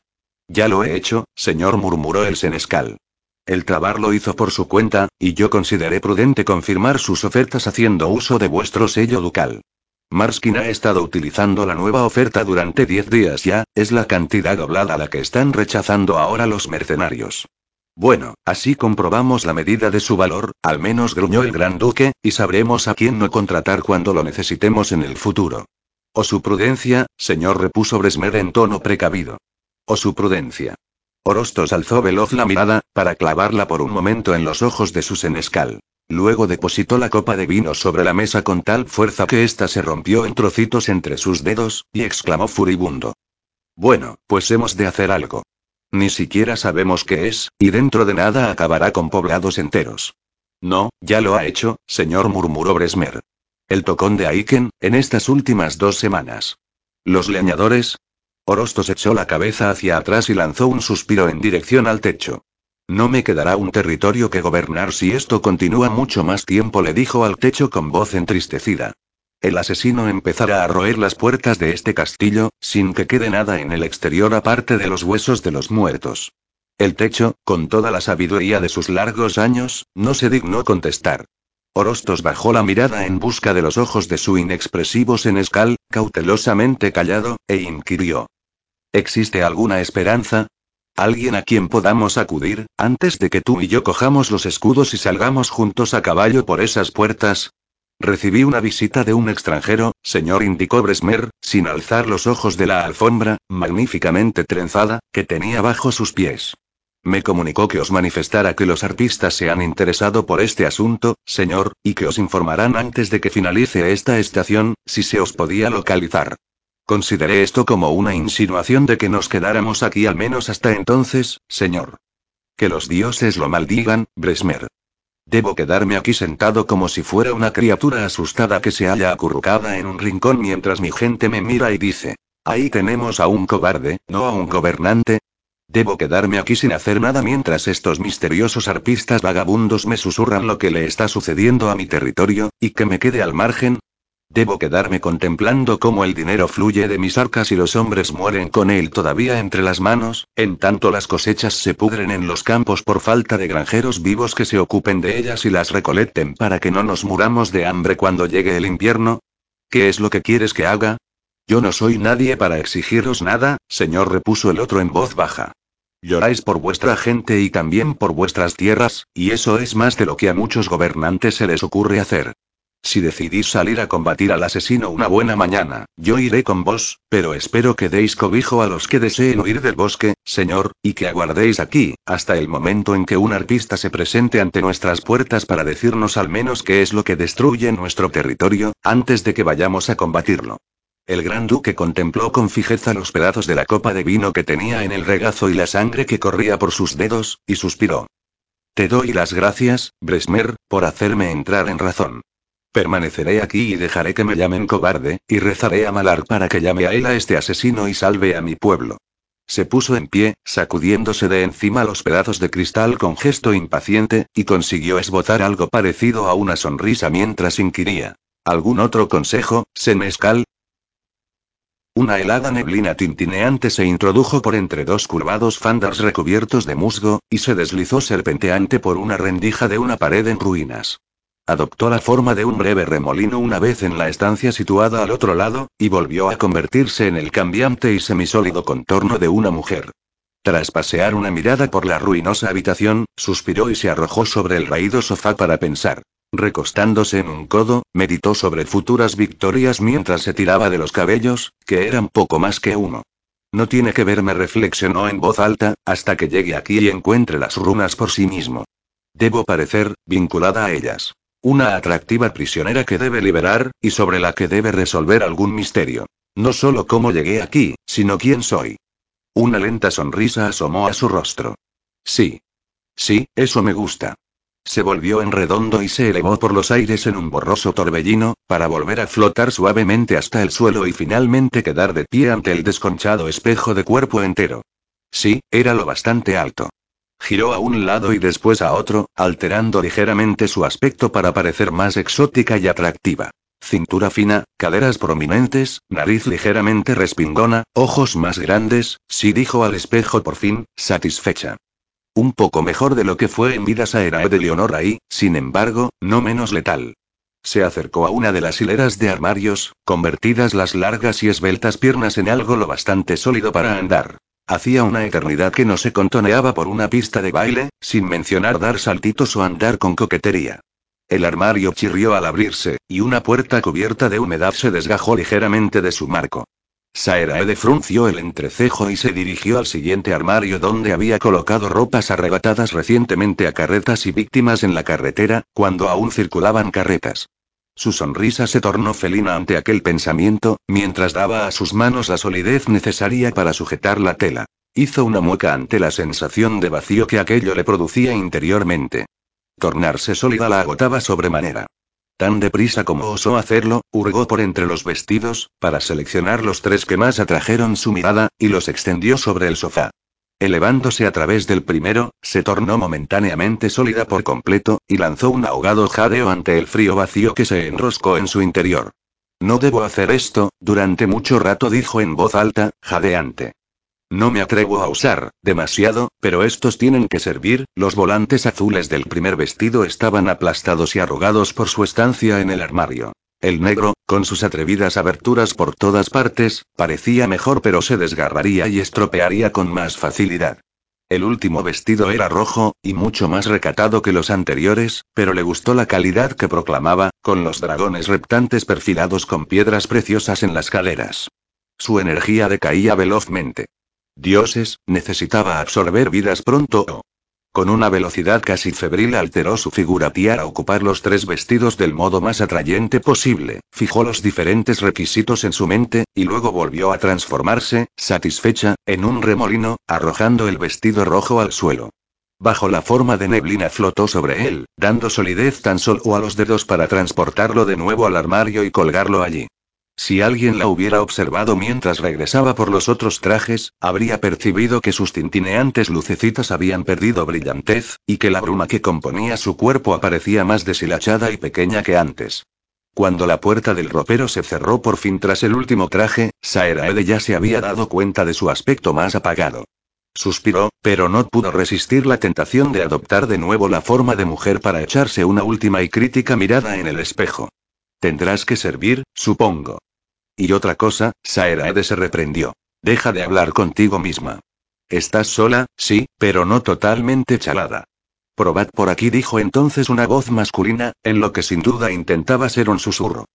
Ya lo he hecho, señor, murmuró el senescal. El Trabar lo hizo por su cuenta, y yo consideré prudente confirmar sus ofertas haciendo uso de vuestro sello ducal. Marskin ha estado utilizando la nueva oferta durante diez días ya, es la cantidad doblada la que están rechazando ahora los mercenarios. Bueno, así comprobamos la medida de su valor, al menos gruñó el gran duque, y sabremos a quién no contratar cuando lo necesitemos en el futuro. O su prudencia, señor, repuso Bresmer en tono precavido. O su prudencia. Orostos alzó veloz la mirada, para clavarla por un momento en los ojos de su senescal. Luego depositó la copa de vino sobre la mesa con tal fuerza que ésta se rompió en trocitos entre sus dedos, y exclamó furibundo. Bueno, pues hemos de hacer algo. Ni siquiera sabemos qué es, y dentro de nada acabará con poblados enteros. No, ya lo ha hecho, señor, murmuró Bresmer. El tocón de Aiken, en estas últimas dos semanas. Los leñadores, Orostos echó la cabeza hacia atrás y lanzó un suspiro en dirección al techo. No me quedará un territorio que gobernar si esto continúa mucho más tiempo, le dijo al techo con voz entristecida. El asesino empezará a roer las puertas de este castillo, sin que quede nada en el exterior aparte de los huesos de los muertos. El techo, con toda la sabiduría de sus largos años, no se dignó contestar. Orostos bajó la mirada en busca de los ojos de su inexpresivo senescal, cautelosamente callado, e inquirió. ¿Existe alguna esperanza? ¿Alguien a quien podamos acudir, antes de que tú y yo cojamos los escudos y salgamos juntos a caballo por esas puertas? Recibí una visita de un extranjero, señor, indicó Bresmer, sin alzar los ojos de la alfombra, magníficamente trenzada, que tenía bajo sus pies. Me comunicó que os manifestara que los artistas se han interesado por este asunto, señor, y que os informarán antes de que finalice esta estación, si se os podía localizar. Consideré esto como una insinuación de que nos quedáramos aquí al menos hasta entonces, señor. Que los dioses lo maldigan, Bresmer. Debo quedarme aquí sentado como si fuera una criatura asustada que se halla acurrucada en un rincón mientras mi gente me mira y dice, ahí tenemos a un cobarde, no a un gobernante, Debo quedarme aquí sin hacer nada mientras estos misteriosos arpistas vagabundos me susurran lo que le está sucediendo a mi territorio, y que me quede al margen. Debo quedarme contemplando cómo el dinero fluye de mis arcas y los hombres mueren con él todavía entre las manos, en tanto las cosechas se pudren en los campos por falta de granjeros vivos que se ocupen de ellas y las recolecten para que no nos muramos de hambre cuando llegue el invierno. ¿Qué es lo que quieres que haga? Yo no soy nadie para exigiros nada, señor, repuso el otro en voz baja. Lloráis por vuestra gente y también por vuestras tierras, y eso es más de lo que a muchos gobernantes se les ocurre hacer. Si decidís salir a combatir al asesino una buena mañana, yo iré con vos, pero espero que deis cobijo a los que deseen huir del bosque, señor, y que aguardéis aquí, hasta el momento en que un arpista se presente ante nuestras puertas para decirnos al menos qué es lo que destruye nuestro territorio, antes de que vayamos a combatirlo. El gran duque contempló con fijeza los pedazos de la copa de vino que tenía en el regazo y la sangre que corría por sus dedos, y suspiró. Te doy las gracias, Bresmer, por hacerme entrar en razón. Permaneceré aquí y dejaré que me llamen cobarde, y rezaré a Malar para que llame a él a este asesino y salve a mi pueblo. Se puso en pie, sacudiéndose de encima los pedazos de cristal con gesto impaciente, y consiguió esbozar algo parecido a una sonrisa mientras inquiría. ¿Algún otro consejo, Senescal? Una helada neblina tintineante se introdujo por entre dos curvados fandars recubiertos de musgo, y se deslizó serpenteante por una rendija de una pared en ruinas. Adoptó la forma de un breve remolino una vez en la estancia situada al otro lado, y volvió a convertirse en el cambiante y semisólido contorno de una mujer. Tras pasear una mirada por la ruinosa habitación, suspiró y se arrojó sobre el raído sofá para pensar. Recostándose en un codo, meditó sobre futuras victorias mientras se tiraba de los cabellos, que eran poco más que humo. No tiene que verme, reflexionó en voz alta, hasta que llegue aquí y encuentre las runas por sí mismo. Debo parecer, vinculada a ellas. Una atractiva prisionera que debe liberar, y sobre la que debe resolver algún misterio. No solo cómo llegué aquí, sino quién soy. Una lenta sonrisa asomó a su rostro. Sí. Sí, eso me gusta. Se volvió en redondo y se elevó por los aires en un borroso torbellino, para volver a flotar suavemente hasta el suelo y finalmente quedar de pie ante el desconchado espejo de cuerpo entero. Sí, era lo bastante alto. Giró a un lado y después a otro, alterando ligeramente su aspecto para parecer más exótica y atractiva. Cintura fina, caderas prominentes, nariz ligeramente respingona, ojos más grandes, sí dijo al espejo por fin, satisfecha. Un poco mejor de lo que fue en vida Saerae de Leonora y, sin embargo, no menos letal. Se acercó a una de las hileras de armarios, convertidas las largas y esbeltas piernas en algo lo bastante sólido para andar. Hacía una eternidad que no se contoneaba por una pista de baile, sin mencionar dar saltitos o andar con coquetería. El armario chirrió al abrirse, y una puerta cubierta de humedad se desgajó ligeramente de su marco. Saeraede frunció el entrecejo y se dirigió al siguiente armario donde había colocado ropas arrebatadas recientemente a carretas y víctimas en la carretera, cuando aún circulaban carretas. Su sonrisa se tornó felina ante aquel pensamiento, mientras daba a sus manos la solidez necesaria para sujetar la tela. Hizo una mueca ante la sensación de vacío que aquello le producía interiormente. Tornarse sólida la agotaba sobremanera. Tan deprisa como osó hacerlo, hurgó por entre los vestidos, para seleccionar los tres que más atrajeron su mirada, y los extendió sobre el sofá. Elevándose a través del primero, se tornó momentáneamente sólida por completo, y lanzó un ahogado jadeo ante el frío vacío que se enroscó en su interior. No debo hacer esto, durante mucho rato dijo en voz alta, jadeante. No me atrevo a usar, demasiado, pero estos tienen que servir, los volantes azules del primer vestido estaban aplastados y arrugados por su estancia en el armario. El negro, con sus atrevidas aberturas por todas partes, parecía mejor pero se desgarraría y estropearía con más facilidad. El último vestido era rojo, y mucho más recatado que los anteriores, pero le gustó la calidad que proclamaba, con los dragones reptantes perfilados con piedras preciosas en las caderas. Su energía decaía velozmente. Dioses, necesitaba absorber vidas pronto o con una velocidad casi febril alteró su figura a ocupar los tres vestidos del modo más atrayente posible, fijó los diferentes requisitos en su mente, y luego volvió a transformarse, satisfecha, en un remolino, arrojando el vestido rojo al suelo. Bajo la forma de neblina flotó sobre él, dando solidez tan solo a los dedos para transportarlo de nuevo al armario y colgarlo allí. Si alguien la hubiera observado mientras regresaba por los otros trajes, habría percibido que sus tintineantes lucecitas habían perdido brillantez, y que la bruma que componía su cuerpo aparecía más deshilachada y pequeña que antes. Cuando la puerta del ropero se cerró por fin tras el último traje, Saeraede ya se había dado cuenta de su aspecto más apagado. Suspiró, pero no pudo resistir la tentación de adoptar de nuevo la forma de mujer para echarse una última y crítica mirada en el espejo. Tendrás que servir, supongo. Y otra cosa, Saeraede se reprendió. Deja de hablar contigo misma. Estás sola, sí, pero no totalmente chalada. Probad por aquí, dijo entonces una voz masculina, en lo que sin duda intentaba ser un susurro.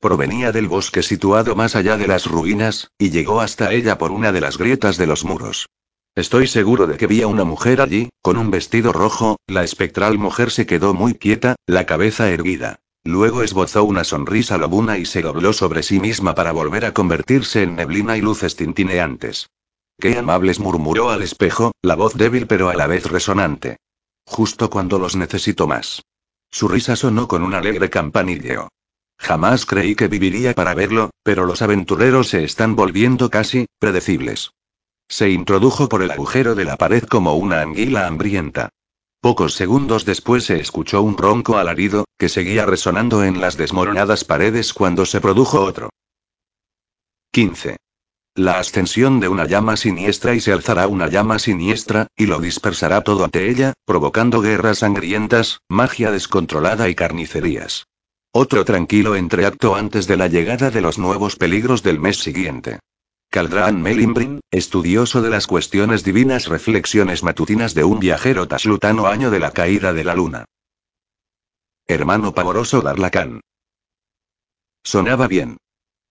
Provenía del bosque situado más allá de las ruinas, y llegó hasta ella por una de las grietas de los muros. Estoy seguro de que vi a una mujer allí, con un vestido rojo, la espectral mujer se quedó muy quieta, la cabeza erguida. Luego esbozó una sonrisa lobuna y se dobló sobre sí misma para volver a convertirse en neblina y luces tintineantes. Qué amables murmuró al espejo, la voz débil pero a la vez resonante. Justo cuando los necesito más. Su risa sonó con un alegre campanilleo. Jamás creí que viviría para verlo, pero los aventureros se están volviendo casi, predecibles. Se introdujo por el agujero de la pared como una anguila hambrienta. Pocos segundos después se escuchó un ronco alarido, que seguía resonando en las desmoronadas paredes cuando se produjo otro. 15. La ascensión de una llama siniestra y se alzará una llama siniestra, y lo dispersará todo ante ella, provocando guerras sangrientas, magia descontrolada y carnicerías. Otro tranquilo entreacto antes de la llegada de los nuevos peligros del mes siguiente. Caldrán Melimbrin, estudioso de las cuestiones divinas reflexiones matutinas de un viajero taslutano año de la caída de la luna. Hermano pavoroso Darlacan. Sonaba bien.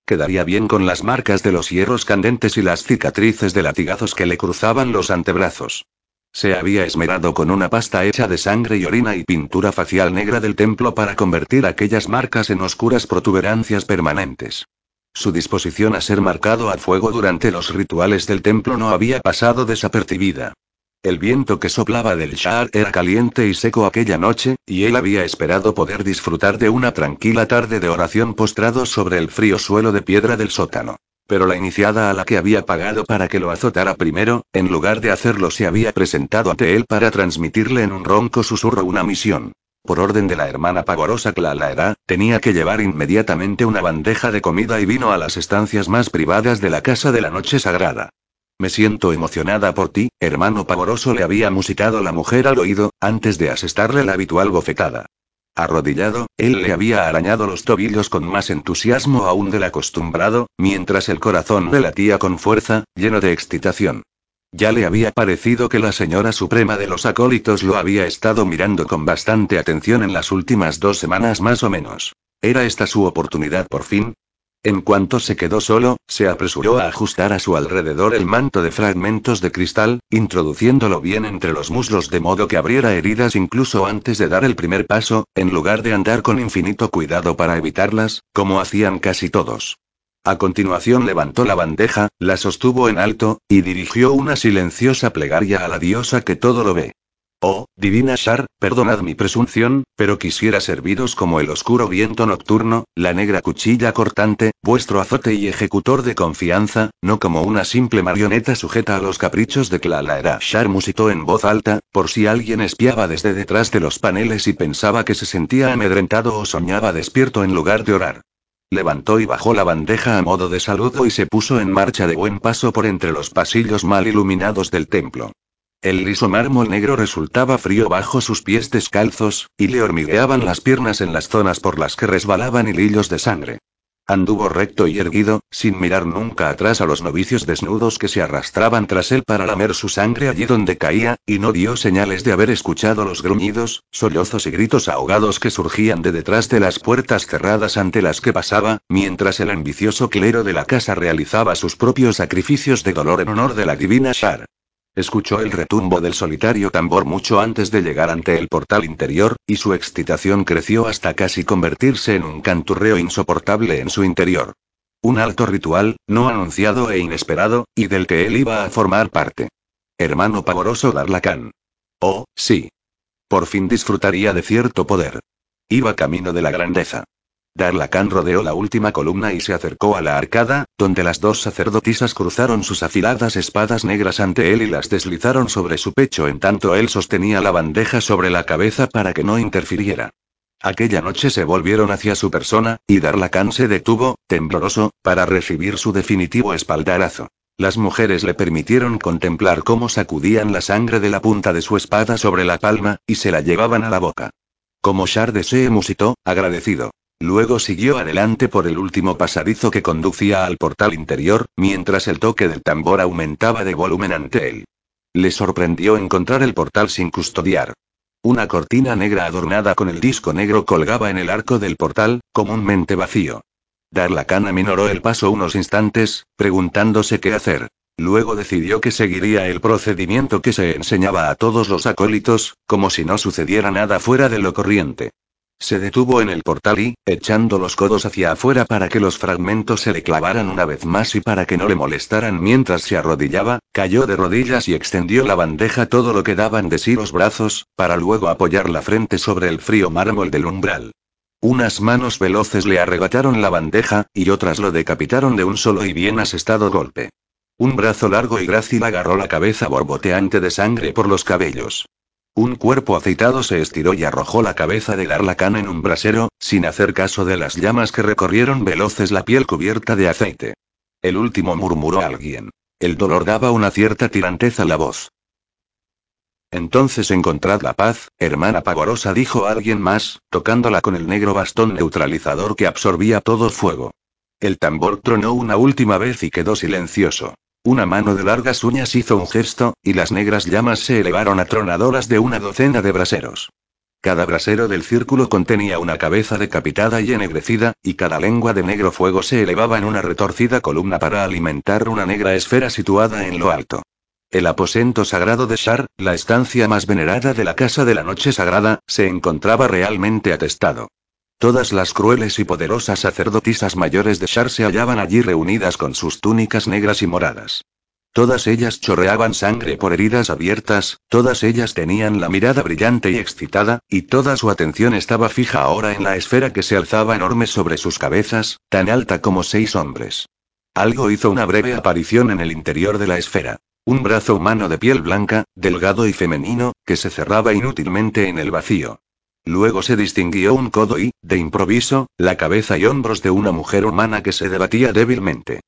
Quedaría bien con las marcas de los hierros candentes y las cicatrices de latigazos que le cruzaban los antebrazos. Se había esmerado con una pasta hecha de sangre y orina y pintura facial negra del templo para convertir aquellas marcas en oscuras protuberancias permanentes. Su disposición a ser marcado a fuego durante los rituales del templo no había pasado desapercibida. El viento que soplaba del Shar era caliente y seco aquella noche, y él había esperado poder disfrutar de una tranquila tarde de oración postrado sobre el frío suelo de piedra del sótano. Pero la iniciada a la que había pagado para que lo azotara primero, en lugar de hacerlo se había presentado ante él para transmitirle en un ronco susurro una misión. Por orden de la hermana pavorosa Clalaera, tenía que llevar inmediatamente una bandeja de comida y vino a las estancias más privadas de la casa de la noche sagrada. Me siento emocionada por ti, hermano pavoroso, le había musitado la mujer al oído, antes de asestarle la habitual bofetada. Arrodillado, él le había arañado los tobillos con más entusiasmo aún del acostumbrado, mientras el corazón le latía con fuerza, lleno de excitación. Ya le había parecido que la señora suprema de los acólitos lo había estado mirando con bastante atención en las últimas dos semanas más o menos. ¿Era esta su oportunidad por fin? En cuanto se quedó solo, se apresuró a ajustar a su alrededor el manto de fragmentos de cristal, introduciéndolo bien entre los muslos de modo que abriera heridas incluso antes de dar el primer paso, en lugar de andar con infinito cuidado para evitarlas, como hacían casi todos. A continuación levantó la bandeja, la sostuvo en alto, y dirigió una silenciosa plegaria a la diosa que todo lo ve. Oh, divina Shar, perdonad mi presunción, pero quisiera serviros como el oscuro viento nocturno, la negra cuchilla cortante, vuestro azote y ejecutor de confianza, no como una simple marioneta sujeta a los caprichos de Klalaera. Shar musitó en voz alta, por si alguien espiaba desde detrás de los paneles y pensaba que se sentía amedrentado o soñaba despierto en lugar de orar. Levantó y bajó la bandeja a modo de saludo y se puso en marcha de buen paso por entre los pasillos mal iluminados del templo. El liso mármol negro resultaba frío bajo sus pies descalzos, y le hormigueaban las piernas en las zonas por las que resbalaban hilillos de sangre. Anduvo recto y erguido, sin mirar nunca atrás a los novicios desnudos que se arrastraban tras él para lamer su sangre allí donde caía, y no dio señales de haber escuchado los gruñidos, sollozos y gritos ahogados que surgían de detrás de las puertas cerradas ante las que pasaba, mientras el ambicioso clero de la casa realizaba sus propios sacrificios de dolor en honor de la divina Shar. Escuchó el retumbo del solitario tambor mucho antes de llegar ante el portal interior, y su excitación creció hasta casi convertirse en un canturreo insoportable en su interior. Un alto ritual, no anunciado e inesperado, y del que él iba a formar parte. Hermano pavoroso Darlacan. Oh, sí. Por fin disfrutaría de cierto poder. Iba camino de la grandeza. Darlacan rodeó la última columna y se acercó a la arcada, donde las dos sacerdotisas cruzaron sus afiladas espadas negras ante él y las deslizaron sobre su pecho en tanto él sostenía la bandeja sobre la cabeza para que no interfiriera. Aquella noche se volvieron hacia su persona, y Darlacan se detuvo, tembloroso, para recibir su definitivo espaldarazo. Las mujeres le permitieron contemplar cómo sacudían la sangre de la punta de su espada sobre la palma, y se la llevaban a la boca. Como Char se musitó, agradecido. Luego siguió adelante por el último pasadizo que conducía al portal interior, mientras el toque del tambor aumentaba de volumen ante él. Le sorprendió encontrar el portal sin custodiar. Una cortina negra adornada con el disco negro colgaba en el arco del portal, comúnmente vacío. Darlacan minoró el paso unos instantes, preguntándose qué hacer. Luego decidió que seguiría el procedimiento que se enseñaba a todos los acólitos, como si no sucediera nada fuera de lo corriente. Se detuvo en el portal y, echando los codos hacia afuera para que los fragmentos se le clavaran una vez más y para que no le molestaran mientras se arrodillaba, cayó de rodillas y extendió la bandeja todo lo que daban de sí los brazos, para luego apoyar la frente sobre el frío mármol del umbral. Unas manos veloces le arrebataron la bandeja, y otras lo decapitaron de un solo y bien asestado golpe. Un brazo largo y grácil agarró la cabeza borboteante de sangre por los cabellos. Un cuerpo aceitado se estiró y arrojó la cabeza de Darlacan en un brasero, sin hacer caso de las llamas que recorrieron veloces la piel cubierta de aceite. El último murmuró alguien. El dolor daba una cierta tiranteza a la voz. Entonces encontrad la paz, hermana pavorosa, dijo alguien más, tocándola con el negro bastón neutralizador que absorbía todo fuego. El tambor tronó una última vez y quedó silencioso. Una mano de largas uñas hizo un gesto, y las negras llamas se elevaron atronadoras de una docena de braseros. Cada brasero del círculo contenía una cabeza decapitada y ennegrecida, y cada lengua de negro fuego se elevaba en una retorcida columna para alimentar una negra esfera situada en lo alto. El aposento sagrado de Shar, la estancia más venerada de la Casa de la Noche Sagrada, se encontraba realmente atestado. Todas las crueles y poderosas sacerdotisas mayores de Shar se hallaban allí reunidas con sus túnicas negras y moradas. Todas ellas chorreaban sangre por heridas abiertas, todas ellas tenían la mirada brillante y excitada, y toda su atención estaba fija ahora en la esfera que se alzaba enorme sobre sus cabezas, tan alta como seis hombres. Algo hizo una breve aparición en el interior de la esfera. Un brazo humano de piel blanca, delgado y femenino, que se cerraba inútilmente en el vacío. Luego se distinguió un codo y, de improviso, la cabeza y hombros de una mujer humana que se debatía débilmente.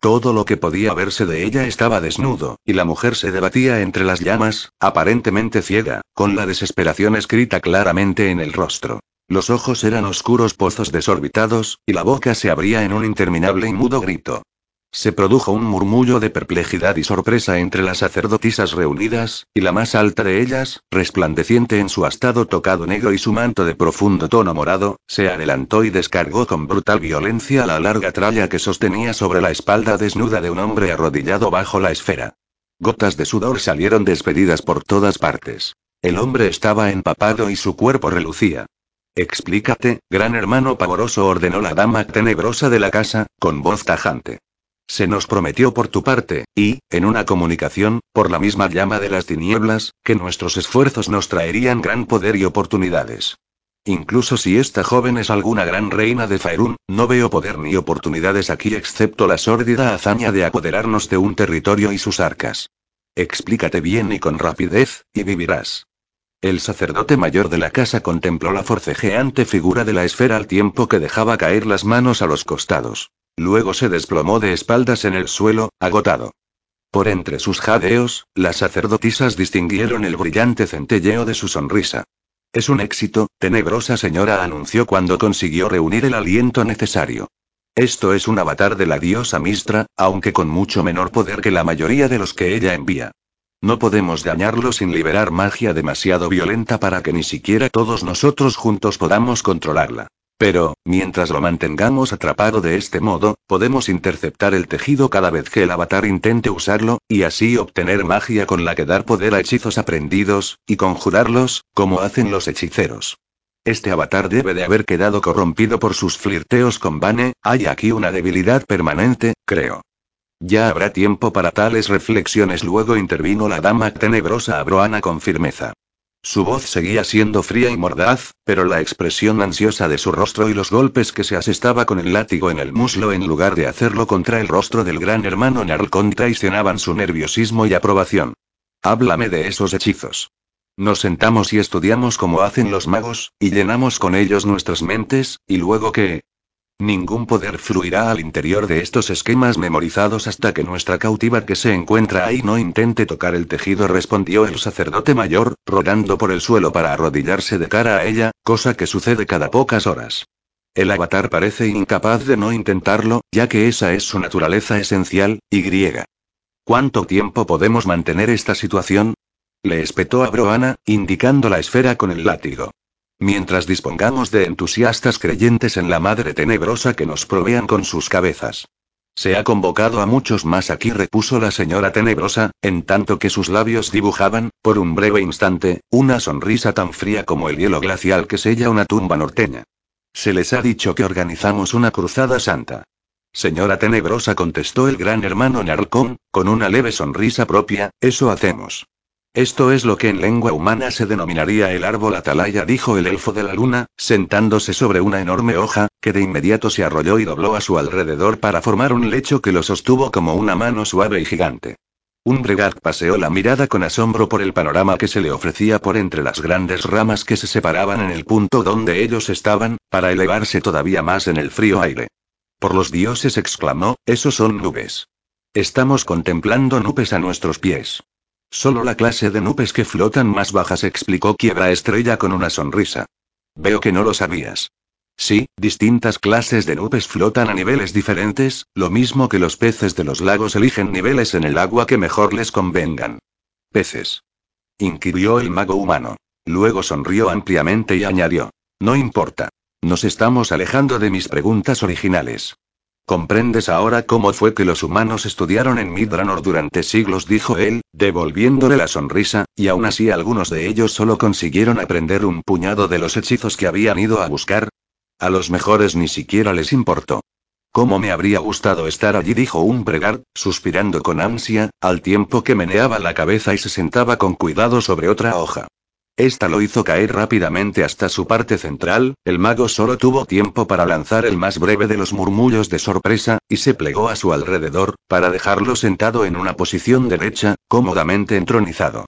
Todo lo que podía verse de ella estaba desnudo, y la mujer se debatía entre las llamas, aparentemente ciega, con la desesperación escrita claramente en el rostro. Los ojos eran oscuros pozos desorbitados, y la boca se abría en un interminable y mudo grito. Se produjo un murmullo de perplejidad y sorpresa entre las sacerdotisas reunidas, y la más alta de ellas, resplandeciente en su astado tocado negro y su manto de profundo tono morado, se adelantó y descargó con brutal violencia la larga tralla que sostenía sobre la espalda desnuda de un hombre arrodillado bajo la esfera. Gotas de sudor salieron despedidas por todas partes. El hombre estaba empapado y su cuerpo relucía. Explícate, gran hermano pavoroso, ordenó la dama tenebrosa de la casa, con voz tajante. Se nos prometió por tu parte, y, en una comunicación, por la misma llama de las tinieblas, que nuestros esfuerzos nos traerían gran poder y oportunidades. Incluso si esta joven es alguna gran reina de Faerun, no veo poder ni oportunidades aquí excepto la sórdida hazaña de apoderarnos de un territorio y sus arcas. Explícate bien y con rapidez, y vivirás. El sacerdote mayor de la casa contempló la forcejeante figura de la esfera al tiempo que dejaba caer las manos a los costados. Luego se desplomó de espaldas en el suelo, agotado. Por entre sus jadeos, las sacerdotisas distinguieron el brillante centelleo de su sonrisa. Es un éxito, tenebrosa señora anunció cuando consiguió reunir el aliento necesario. Esto es un avatar de la diosa Mistra, aunque con mucho menor poder que la mayoría de los que ella envía. No podemos dañarlo sin liberar magia demasiado violenta para que ni siquiera todos nosotros juntos podamos controlarla. Pero, mientras lo mantengamos atrapado de este modo, podemos interceptar el tejido cada vez que el avatar intente usarlo, y así obtener magia con la que dar poder a hechizos aprendidos, y conjurarlos, como hacen los hechiceros. Este avatar debe de haber quedado corrompido por sus flirteos con Bane, hay aquí una debilidad permanente, creo. Ya habrá tiempo para tales reflexiones. Luego intervino la dama tenebrosa Abroana con firmeza. Su voz seguía siendo fría y mordaz, pero la expresión ansiosa de su rostro y los golpes que se asestaba con el látigo en el muslo en lugar de hacerlo contra el rostro del gran hermano Narcon traicionaban su nerviosismo y aprobación. Háblame de esos hechizos. Nos sentamos y estudiamos como hacen los magos, y llenamos con ellos nuestras mentes, y luego qué? Ningún poder fluirá al interior de estos esquemas memorizados hasta que nuestra cautiva que se encuentra ahí no intente tocar el tejido, respondió el sacerdote mayor, rodando por el suelo para arrodillarse de cara a ella, cosa que sucede cada pocas horas. El avatar parece incapaz de no intentarlo, ya que esa es su naturaleza esencial, y griega. ¿Cuánto tiempo podemos mantener esta situación? Le espetó a Broana, indicando la esfera con el látigo. Mientras dispongamos de entusiastas creyentes en la Madre Tenebrosa que nos provean con sus cabezas. Se ha convocado a muchos más aquí, repuso la señora Tenebrosa, en tanto que sus labios dibujaban, por un breve instante, una sonrisa tan fría como el hielo glacial que sella una tumba norteña. Se les ha dicho que organizamos una cruzada santa. Señora Tenebrosa contestó el gran hermano Narcón, con una leve sonrisa propia, eso hacemos. Esto es lo que en lengua humana se denominaría el árbol atalaya, dijo el elfo de la luna, sentándose sobre una enorme hoja, que de inmediato se arrolló y dobló a su alrededor para formar un lecho que lo sostuvo como una mano suave y gigante. Un bregat paseó la mirada con asombro por el panorama que se le ofrecía por entre las grandes ramas que se separaban en el punto donde ellos estaban, para elevarse todavía más en el frío aire. Por los dioses exclamó, esos son nubes. Estamos contemplando nubes a nuestros pies. Solo la clase de nubes que flotan más bajas explicó Quiebra Estrella con una sonrisa. Veo que no lo sabías. Sí, distintas clases de nubes flotan a niveles diferentes, lo mismo que los peces de los lagos eligen niveles en el agua que mejor les convengan. Peces. Inquirió el mago humano. Luego sonrió ampliamente y añadió. No importa. Nos estamos alejando de mis preguntas originales. ¿Comprendes ahora cómo fue que los humanos estudiaron en Midranor durante siglos? dijo él, devolviéndole la sonrisa, y aún así algunos de ellos solo consiguieron aprender un puñado de los hechizos que habían ido a buscar. A los mejores ni siquiera les importó. ¿Cómo me habría gustado estar allí? dijo un pregar, suspirando con ansia, al tiempo que meneaba la cabeza y se sentaba con cuidado sobre otra hoja. Esta lo hizo caer rápidamente hasta su parte central, el mago solo tuvo tiempo para lanzar el más breve de los murmullos de sorpresa, y se plegó a su alrededor, para dejarlo sentado en una posición derecha, cómodamente entronizado.